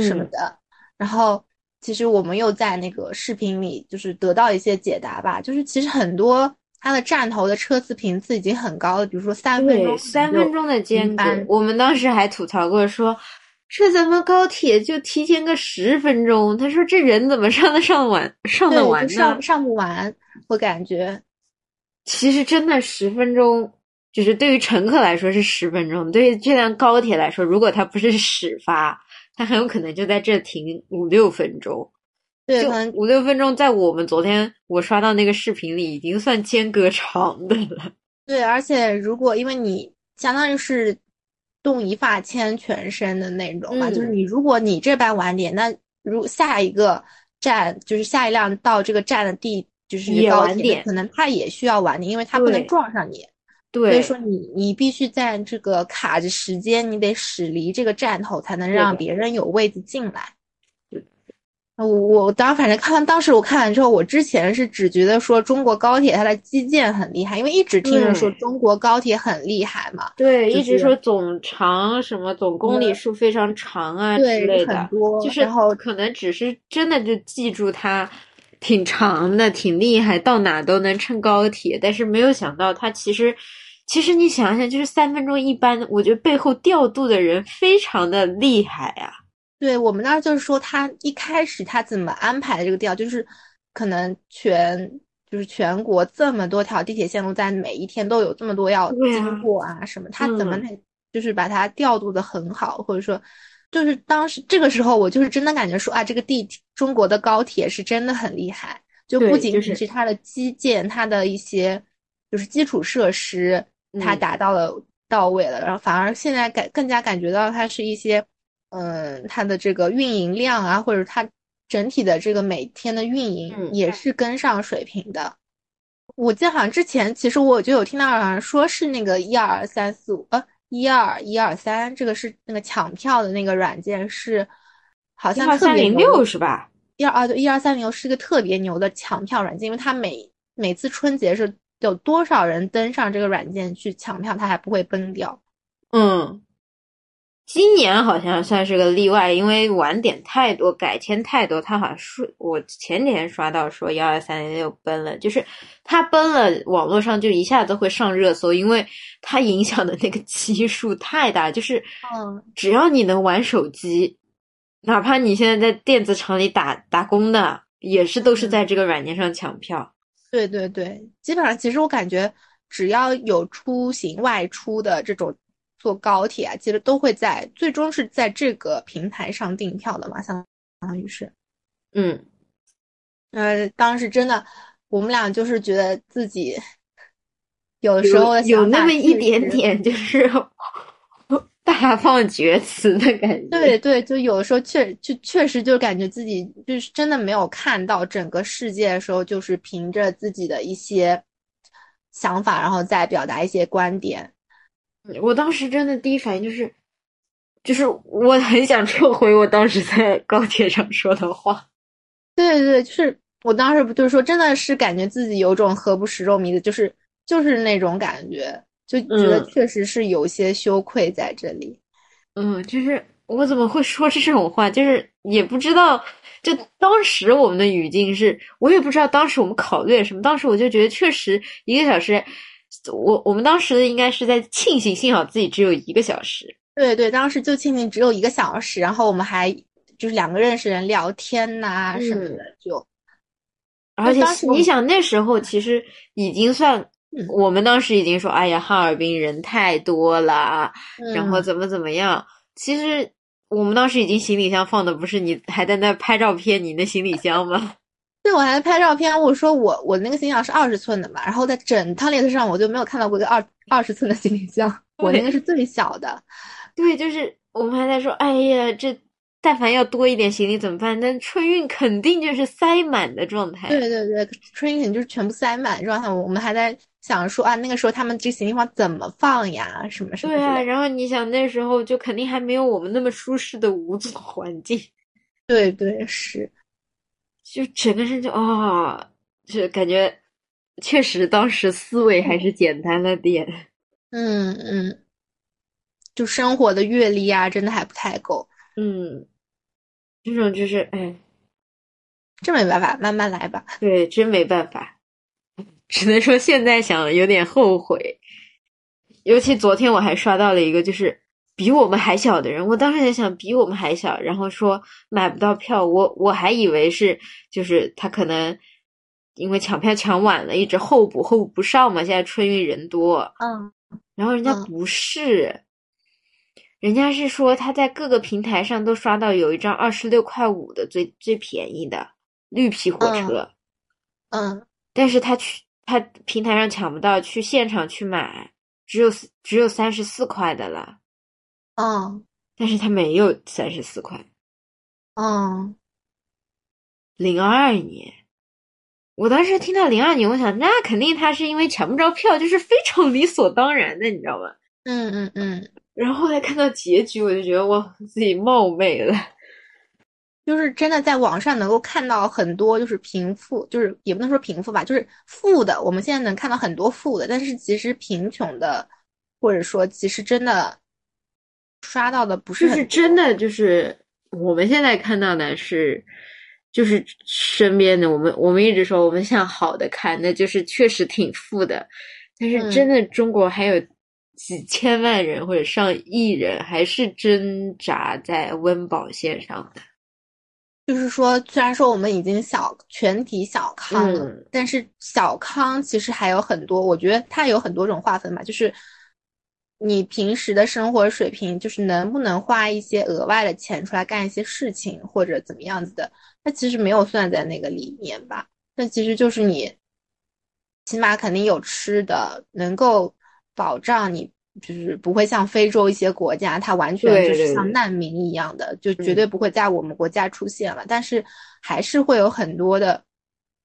什么的。然后其实我们又在那个视频里就是得到一些解答吧，就是其实很多它的站头的车次频次已经很高了，比如说三分钟，三分钟的间隔。我们当时还吐槽过说，这咱们高铁就提前个十分钟。他说这人怎么上得上完，上得完呢？上上不完。我感觉，其实真的十分钟，就是对于乘客来说是十分钟，对于这辆高铁来说，如果它不是始发，它很有可能就在这停五六分钟。对，可能五六分钟，在我们昨天我刷到那个视频里，已经算间隔长的了。(laughs) 对，而且如果因为你相当于是动一发牵全身的那种嘛，就是你如果你这班晚点，那如下一个站就是下一辆到这个站的地。就是高铁，可能他也需要晚点，因为他不能撞上你。对，所以说你你必须在这个卡着时间，你得驶离这个站头，才能让别人有位子进来。我我当反正看完当时我看完之后，我之前是只觉得说中国高铁它的基建很厉害，因为一直听人说中国高铁很厉害嘛。对，一直说总长什么总公里数非常长啊之类的，就是可能只是真的就记住它。挺长的，挺厉害，到哪都能乘高铁。但是没有想到，它其实，其实你想想，就是三分钟一班。我觉得背后调度的人非常的厉害啊。对我们那儿就是说，他一开始他怎么安排的这个调，就是可能全就是全国这么多条地铁线路，在每一天都有这么多要经过啊什么，他怎么就是把它调度的很好，或者说。就是当时这个时候，我就是真的感觉说啊，这个地中国的高铁是真的很厉害，就不仅仅是它的基建，它的一些就是基础设施，它达到了到位了，然后反而现在感更加感觉到它是一些，嗯，它的这个运营量啊，或者它整体的这个每天的运营也是跟上水平的。我记得好像之前其实我就有听到好像说是那个一二三四五呃。一二一二三，这个是那个抢票的那个软件，是好像特别牛是吧？一二啊对一二三零六是一个特别牛的抢票软件，因为它每每次春节是有多少人登上这个软件去抢票，它还不会崩掉。嗯。今年好像算是个例外，因为晚点太多，改签太多。他好像说，我前几天刷到说幺二三零六崩了，就是他崩了，网络上就一下子会上热搜，因为它影响的那个基数太大。就是，嗯，只要你能玩手机，哪怕你现在在电子厂里打打工的，也是都是在这个软件上抢票。对对对，基本上其实我感觉，只要有出行外出的这种。坐高铁啊，其实都会在最终是在这个平台上订票的嘛，相当于是，嗯，呃，当时真的，我们俩就是觉得自己有的时候有那么一点点，就是 (laughs) 大放厥词的感觉。对对，就有的时候确就确实就感觉自己就是真的没有看到整个世界的时候，就是凭着自己的一些想法，然后再表达一些观点。我当时真的第一反应就是，就是我很想撤回我当时在高铁上说的话。对对对，就是我当时不就是说，真的是感觉自己有种何不食肉糜的，就是就是那种感觉。就觉得确实是有些羞愧在这里，嗯，就是我怎么会说这种话？就是也不知道，就当时我们的语境是，我也不知道当时我们考虑了什么。当时我就觉得确实一个小时，我我们当时应该是在庆幸，幸好自己只有一个小时。对对，当时就庆幸只有一个小时，然后我们还就是两个认识人聊天呐什么的，就而且你想那时候其实已经算。我们当时已经说，哎呀，哈尔滨人太多了，然后怎么怎么样。其实我们当时已经行李箱放的不是你还在那拍照片，你那行李箱吗？对，我还拍照片。我说我我那个行李箱是二十寸的嘛，然后在整趟列车上我就没有看到过一个二二十寸的行李箱，我那个是最小的。(laughs) 对，就是我们还在说，哎呀，这。但凡要多一点行李怎么办？但春运肯定就是塞满的状态。对对对，春运肯定就是全部塞满状态。我们还在想说啊，那个时候他们这行李箱怎么放呀？什么什么？对啊，然后你想那时候就肯定还没有我们那么舒适的五组环境。对对是，就整个人就啊，就感觉确实当时思维还是简单了点。(laughs) 嗯嗯，就生活的阅历啊，真的还不太够。嗯。这种就是，哎，这没办法，慢慢来吧。对，真没办法，(laughs) 只能说现在想有点后悔。尤其昨天我还刷到了一个，就是比我们还小的人。我当时在想，比我们还小，然后说买不到票，我我还以为是，就是他可能因为抢票抢晚了，一直候补候补不上嘛。现在春运人多，嗯，然后人家不是。人家是说他在各个平台上都刷到有一张二十六块五的最最便宜的绿皮火车，嗯，但是他去他平台上抢不到，去现场去买只有只有三十四块的了，嗯，但是他没有三十四块，嗯，零二年，我当时听到零二年，我想那肯定他是因为抢不着票，就是非常理所当然的，你知道吗？嗯嗯嗯。然后后来看到结局，我就觉得我自己冒昧了。(laughs) 就是真的在网上能够看到很多，就是贫富，就是也不能说贫富吧，就是富的。我们现在能看到很多富的，但是其实贫穷的，或者说其实真的刷到的不是。就是真的，就是我们现在看到的是，就是身边的我们，我们一直说我们向好的看，那就是确实挺富的。但是真的中国还有。几千万人或者上亿人还是挣扎在温饱线上的，就是说，虽然说我们已经小全体小康了，但是小康其实还有很多。我觉得它有很多种划分吧，就是你平时的生活水平，就是能不能花一些额外的钱出来干一些事情，或者怎么样子的，那其实没有算在那个里面吧。那其实就是你起码肯定有吃的，能够。保障你就是不会像非洲一些国家，它完全就是像难民一样的，就绝对不会在我们国家出现了。但是还是会有很多的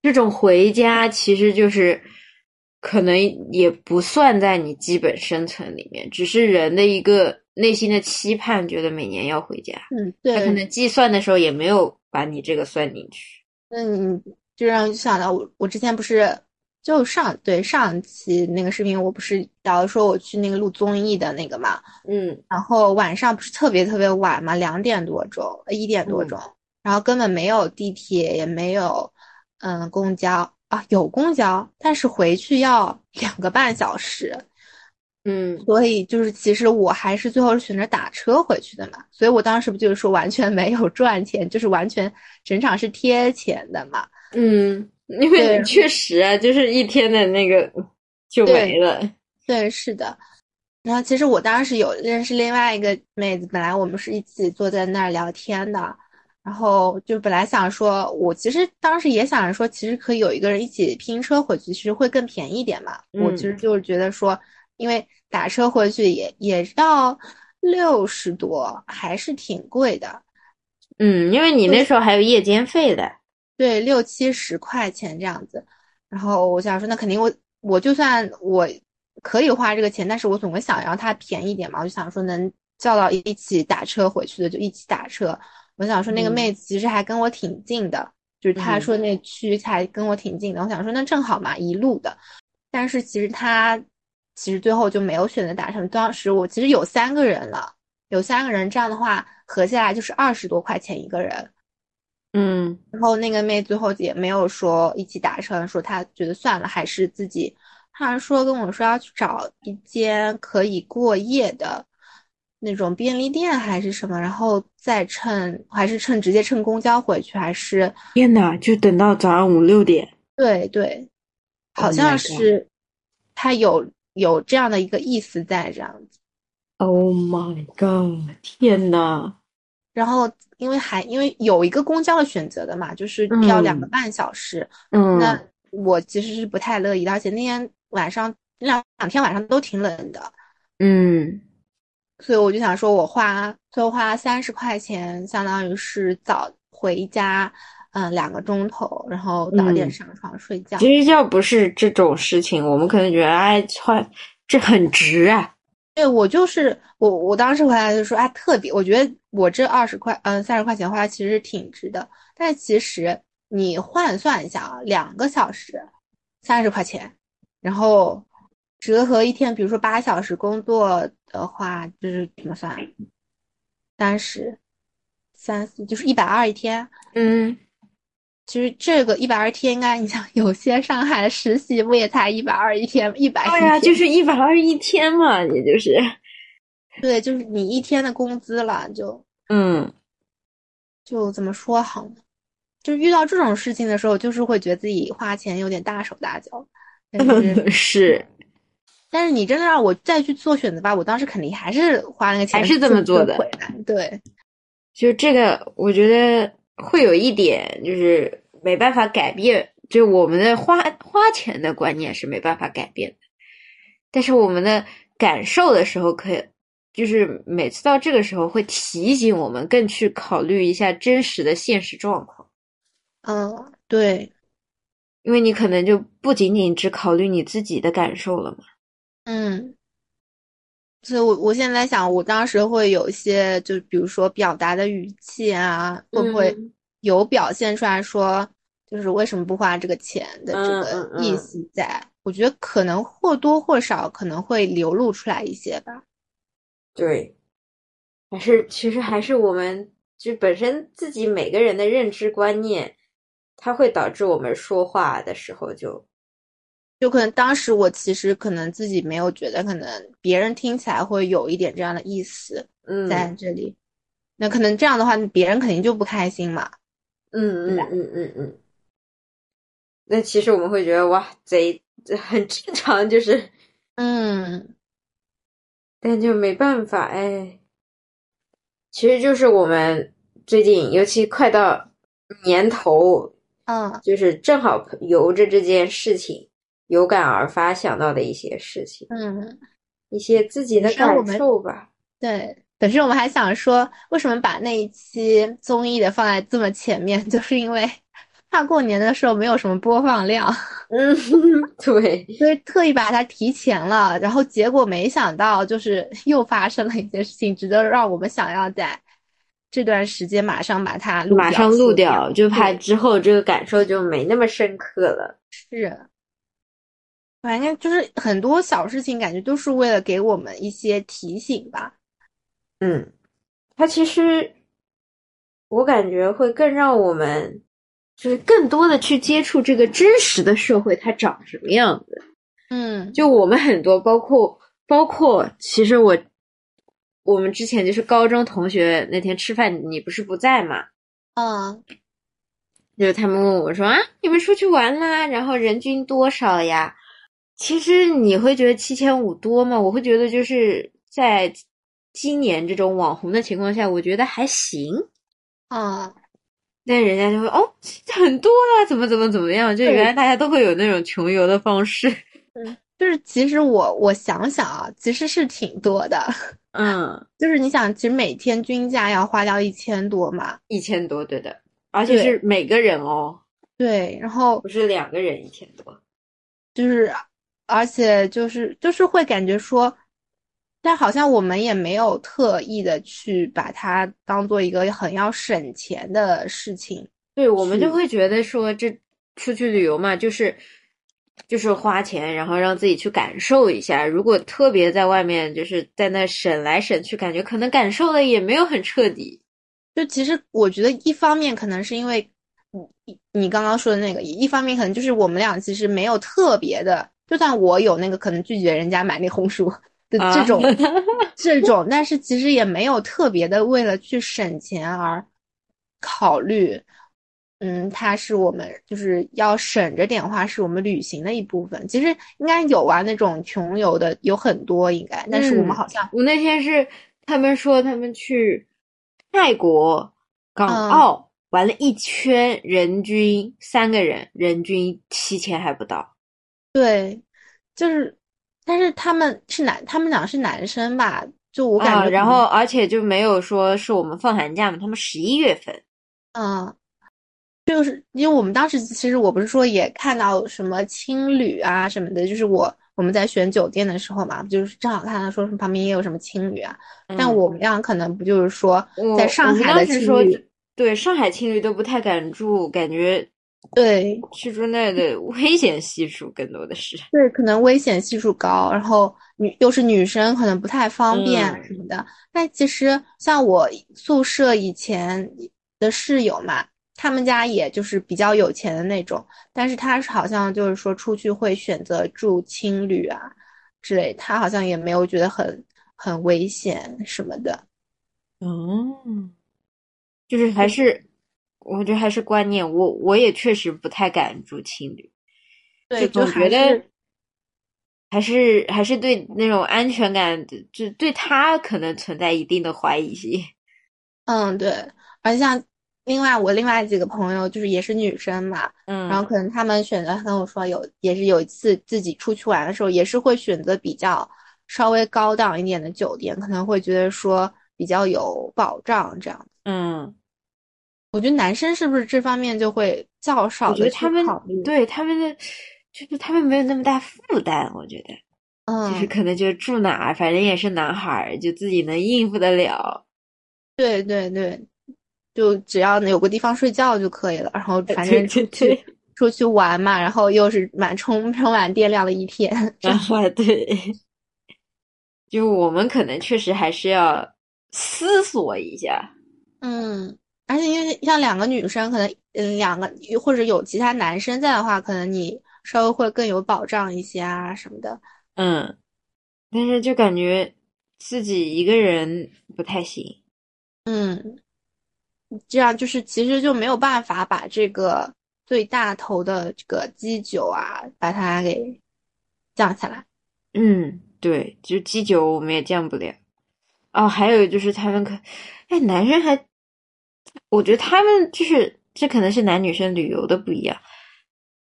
这种回家，其实就是可能也不算在你基本生存里面，只是人的一个内心的期盼，觉得每年要回家。嗯，对。他可能计算的时候也没有把你这个算进去。嗯，就让想到我，我之前不是。就上对上期那个视频，我不是假如说我去那个录综艺的那个嘛，嗯，然后晚上不是特别特别晚嘛，两点多钟，一点多钟，然后根本没有地铁，也没有，嗯，公交啊，有公交，但是回去要两个半小时，嗯，所以就是其实我还是最后是选择打车回去的嘛，所以我当时不就是说完全没有赚钱，就是完全整场是贴钱的嘛，嗯。因为确实啊，就是一天的那个就没了。对，是的。然后其实我当时有认识另外一个妹子，本来我们是一起坐在那儿聊天的。然后就本来想说，我其实当时也想着说，其实可以有一个人一起拼车回去，其实会更便宜点嘛。我其实就是觉得说，因为打车回去也也要六十多，还是挺贵的。嗯，因为你那时候还有夜间费的。对，六七十块钱这样子。然后我想说，那肯定我我就算我可以花这个钱，但是我总归想要它便宜点嘛。我就想说，能叫到一起打车回去的就一起打车。我想说，那个妹子其实还跟我挺近的，就是她说那区才跟我挺近的。我想说，那正好嘛，一路的。但是其实她其实最后就没有选择打车。当时我其实有三个人了，有三个人，这样的话合下来就是二十多块钱一个人。嗯，然后那个妹最后也没有说一起打车，说她觉得算了，还是自己。她说跟我说要去找一间可以过夜的那种便利店还是什么，然后再乘还是乘直接乘公交回去，还是天呐，就等到早上五六点。对对，好像是他有有这样的一个意思在这样子。Oh my god！天呐！然后。因为还因为有一个公交的选择的嘛，就是要两个半小时。嗯，那我其实是不太乐意的，而且那天晚上两两天晚上都挺冷的。嗯，所以我就想说，我花最后花三十块钱，相当于是早回家，嗯，两个钟头，然后早点上床睡觉。其实要不是这种事情，我们可能觉得，哎，花这很值啊。对我就是我，我当时回来就说，哎，特别，我觉得我这二十块，嗯，三十块钱花其实挺值的。但其实你换算一下啊，两个小时三十块钱，然后折合一天，比如说八小时工作的话，就是怎么算？三十，三四就是一百二一天。嗯。其实这个一百二天应该，你想有些上海的实习不也才一百二一天，一百对呀，就是一百二一天嘛，也就是，对，就是你一天的工资了，就嗯，就怎么说好呢？就遇到这种事情的时候，就是会觉得自己花钱有点大手大脚，(laughs) 是，但是你真的让我再去做选择吧，我当时肯定还是花那个钱，还是这么做的，对，就这个，我觉得。会有一点就是没办法改变，就我们的花花钱的观念是没办法改变的，但是我们的感受的时候可以，就是每次到这个时候会提醒我们更去考虑一下真实的现实状况。嗯，对，因为你可能就不仅仅只考虑你自己的感受了嘛。嗯。所以，我我现在想，我当时会有一些，就比如说表达的语气啊，会不会有表现出来说，就是为什么不花这个钱的这个意思在？我觉得可能或多或少可能会流露出来一些吧。对，还是其实还是我们就本身自己每个人的认知观念，它会导致我们说话的时候就。就可能当时我其实可能自己没有觉得，可能别人听起来会有一点这样的意思，嗯，在这里，那可能这样的话，别人肯定就不开心嘛，嗯嗯嗯嗯嗯。那其实我们会觉得哇，贼很正常，就是，嗯，但就没办法哎。其实就是我们最近，尤其快到年头，嗯，就是正好由着这件事情。有感而发想到的一些事情，嗯，一些自己的感受吧。对，本身我们还想说，为什么把那一期综艺的放在这么前面，(laughs) 就是因为怕过年的时候没有什么播放量。(laughs) 嗯，对，所以特意把它提前了。然后结果没想到，就是又发生了一件事情，值得让我们想要在这段时间马上把它马上录掉，就怕之后这个感受就没那么深刻了。是。反正就是很多小事情，感觉都是为了给我们一些提醒吧。嗯，它其实我感觉会更让我们就是更多的去接触这个真实的社会，它长什么样子。嗯，就我们很多，包括包括，其实我我们之前就是高中同学那天吃饭，你不是不在嘛？嗯，就是他们问我说啊，你们出去玩啦？然后人均多少呀？其实你会觉得七千五多吗？我会觉得就是在今年这种网红的情况下，我觉得还行啊。但人家就会哦，很多啊，怎么怎么怎么样？就原来大家都会有那种穷游的方式。(laughs) 嗯，就是其实我我想想啊，其实是挺多的。嗯，就是你想，其实每天均价要花掉一千多嘛，一千多，对的，而且是每个人哦。对，然后不是两个人一千多，就是，而且就是就是会感觉说，但好像我们也没有特意的去把它当做一个很要省钱的事情。对，我们就会觉得说，这出去旅游嘛，就是就是花钱，然后让自己去感受一下。如果特别在外面，就是在那省来省去，感觉可能感受的也没有很彻底。就其实我觉得，一方面可能是因为。你你刚刚说的那个，一方面可能就是我们俩其实没有特别的，就算我有那个可能拒绝人家买那红薯的这种 (laughs) 这种，但是其实也没有特别的为了去省钱而考虑。嗯，它是我们就是要省着点花，是我们旅行的一部分。其实应该有啊，那种穷游的有很多应该，但是我们好像我那天是他们说他们去泰国、港澳。玩了一圈，人均三个人，人均七千还不到。对，就是，但是他们是男，他们俩是男生吧？就我感觉，然后而且就没有说是我们放寒假嘛，他们十一月份。嗯，就是因为我们当时其实我不是说也看到什么青旅啊什么的，就是我我们在选酒店的时候嘛，就是正好看到说什么旁边也有什么青旅啊，但我们俩可能不就是说在上海的青旅。对上海青旅都不太敢住，感觉对去住那的危险系数更多的是。对，可能危险系数高，然后女又是女生，可能不太方便什么的。但其实像我宿舍以前的室友嘛，他们家也就是比较有钱的那种，但是他好像就是说出去会选择住青旅啊之类，他好像也没有觉得很很危险什么的。嗯。就是还是，我觉得还是观念，我我也确实不太敢住青旅，就总觉得还是还是对那种安全感，就对他可能存在一定的怀疑性。(laughs) 嗯，对，而且像另外我另外几个朋友，就是也是女生嘛，嗯，然后可能他们选择跟我说有，也是有一次自己出去玩的时候，也是会选择比较稍微高档一点的酒店，可能会觉得说比较有保障这样。嗯，我觉得男生是不是这方面就会较少的去考虑？对他们的，就是他们没有那么大负担。我觉得，嗯，就是可能就住哪儿，反正也是男孩，就自己能应付得了。对对对，就只要有个地方睡觉就可以了。然后反正出去出去玩嘛，然后又是满充充满电量的一天。(laughs) 然后，(laughs) 对，就我们可能确实还是要思索一下。嗯，而且因为像两个女生，可能嗯两个或者有其他男生在的话，可能你稍微会更有保障一些啊什么的。嗯，但是就感觉自己一个人不太行。嗯，这样就是其实就没有办法把这个最大头的这个基酒啊，把它给降下来。嗯，对，就基酒我们也降不了。哦，还有就是他们可，哎，男生还，我觉得他们就是这可能是男女生旅游的不一样，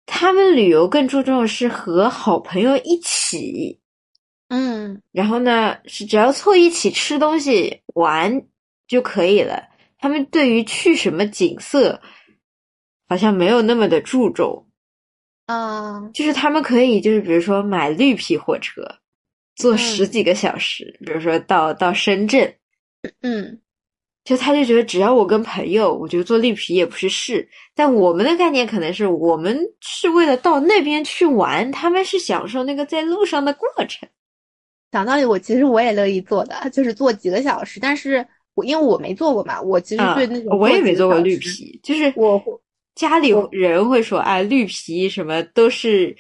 他们旅游更注重的是和好朋友一起，嗯，然后呢是只要凑一起吃东西玩就可以了。他们对于去什么景色，好像没有那么的注重，嗯，就是他们可以就是比如说买绿皮火车。坐十几个小时，比如说到到深圳，嗯，就他就觉得只要我跟朋友，我觉得坐绿皮也不是事。但我们的概念可能是我们是为了到那边去玩，他们是享受那个在路上的过程。讲道理，我其实我也乐意做的，就是做几个小时。但是我因为我没做过嘛，我其实对那种我也没做过绿皮，就是我家里人会说，哎，绿皮什么都是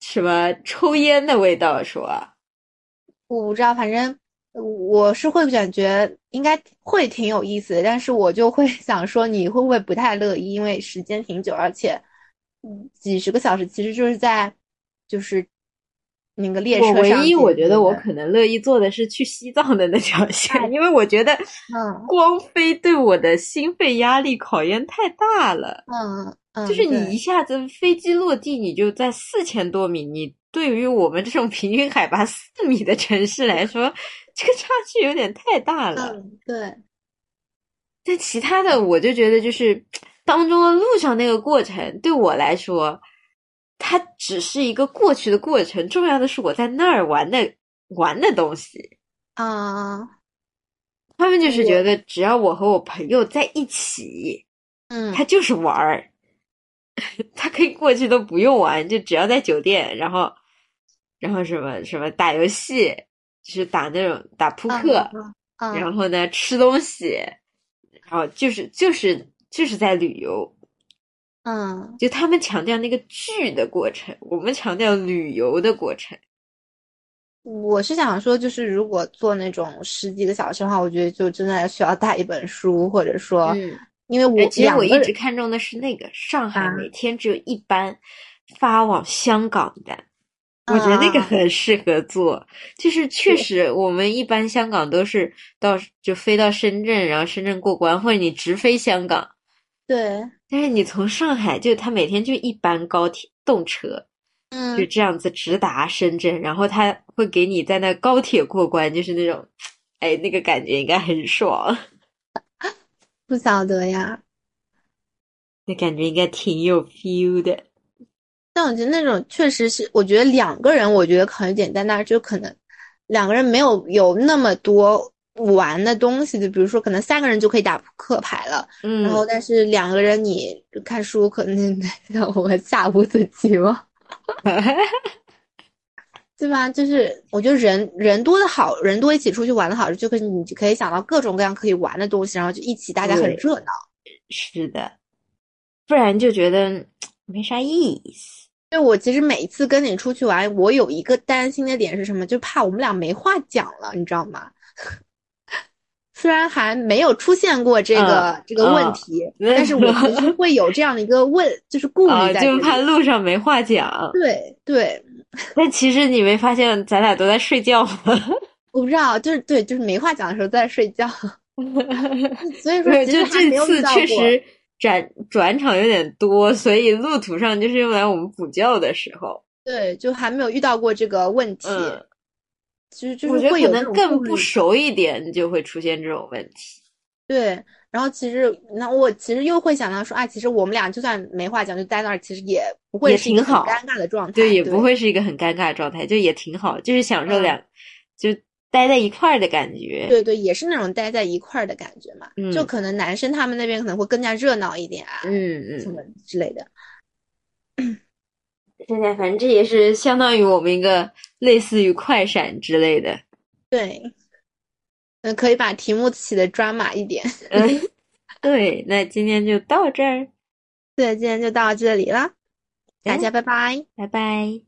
什么抽烟的味道，说。我不知道，反正我是会感觉应该会挺有意思的，但是我就会 (laughs) 想说，你会不会不太乐意？因为时间挺久，而且几十个小时，其实就是在就是那个列车上。我唯一我觉得我可能乐意坐的是去西藏的那条 (laughs) 线，因为我觉得嗯，光飞对我的心肺压力考验太大了。嗯嗯，就是你一下子飞机落地，你就在四千多米，你。对于我们这种 (laughs) 平均海拔四米的城市来说，这个差距有点太大了。嗯，对。但其他的，我就觉得就是当中的路上那个过程，对我来说，它只是一个过去的过程，重要的是我在那儿玩的玩的东西啊。他们就是觉得，只要我和我朋友在一起，嗯，他就是玩儿，(laughs) 他可以过去都不用玩，就只要在酒店，然后，然后什么什么打游戏，就是打那种打扑克，然后呢吃东西，然后就是就是就是在旅游，嗯，就他们强调那个聚的过程，我们强调旅游的过程。我是想说，就是如果做那种十几个小时的话，我觉得就真的需要带一本书，或者说，因为我其实我一直看中的是那个上海每天只有一班发往香港的，我觉得那个很适合做。就是确实，我们一般香港都是到就飞到深圳，然后深圳过关，或者你直飞香港。对，但是你从上海，就他每天就一班高铁动车。嗯，就这样子直达深圳，然后他会给你在那高铁过关，就是那种，哎，那个感觉应该很爽。(laughs) 不晓得呀，(laughs) 那感觉应该挺有 feel 的。但我觉得那种确实是，我觉得两个人，我觉得可能简单，那就可能两个人没有有那么多玩的东西，就比如说可能三个人就可以打扑克牌了，嗯，然后但是两个人你看书可能 (laughs) 让我们下五子棋吗。(laughs) 对吧？就是我觉得人人多的好，人多一起出去玩的好，就可以你可以想到各种各样可以玩的东西，然后就一起大家很热闹。是的，不然就觉得没啥意思。对我其实每一次跟你出去玩，我有一个担心的点是什么？就怕我们俩没话讲了，你知道吗？(laughs) 虽然还没有出现过这个这个问题，但是我其实会有这样的一个问，就是顾虑在，就怕路上没话讲。对对，但其实你没发现咱俩都在睡觉吗？(laughs) 我不知道，就是对，就是没话讲的时候在睡觉。(laughs) 所以说，其实这次确实转转场有点多，所以路途上就是用来我们补觉的时候。对，就还没有遇到过这个问题。其实就是会有可能更不熟一点，就会出现这种问题。对，然后其实那我其实又会想到说啊，其实我们俩就算没话讲，就待那儿，其实也不会是一个很尴尬的状态，对，也不会是一个很尴尬的状态，就也挺好，就是享受两就待在一块儿的感觉，对对，也是那种待在一块儿的感觉嘛，就可能男生他们那边可能会更加热闹一点啊，嗯嗯，什么之类的。现在反正这也是相当于我们一个类似于快闪之类的。对，嗯，可以把题目起的抓马一点。嗯，(laughs) 对，那今天就到这儿，(laughs) 对，今天就到这里了，大家拜拜，拜拜。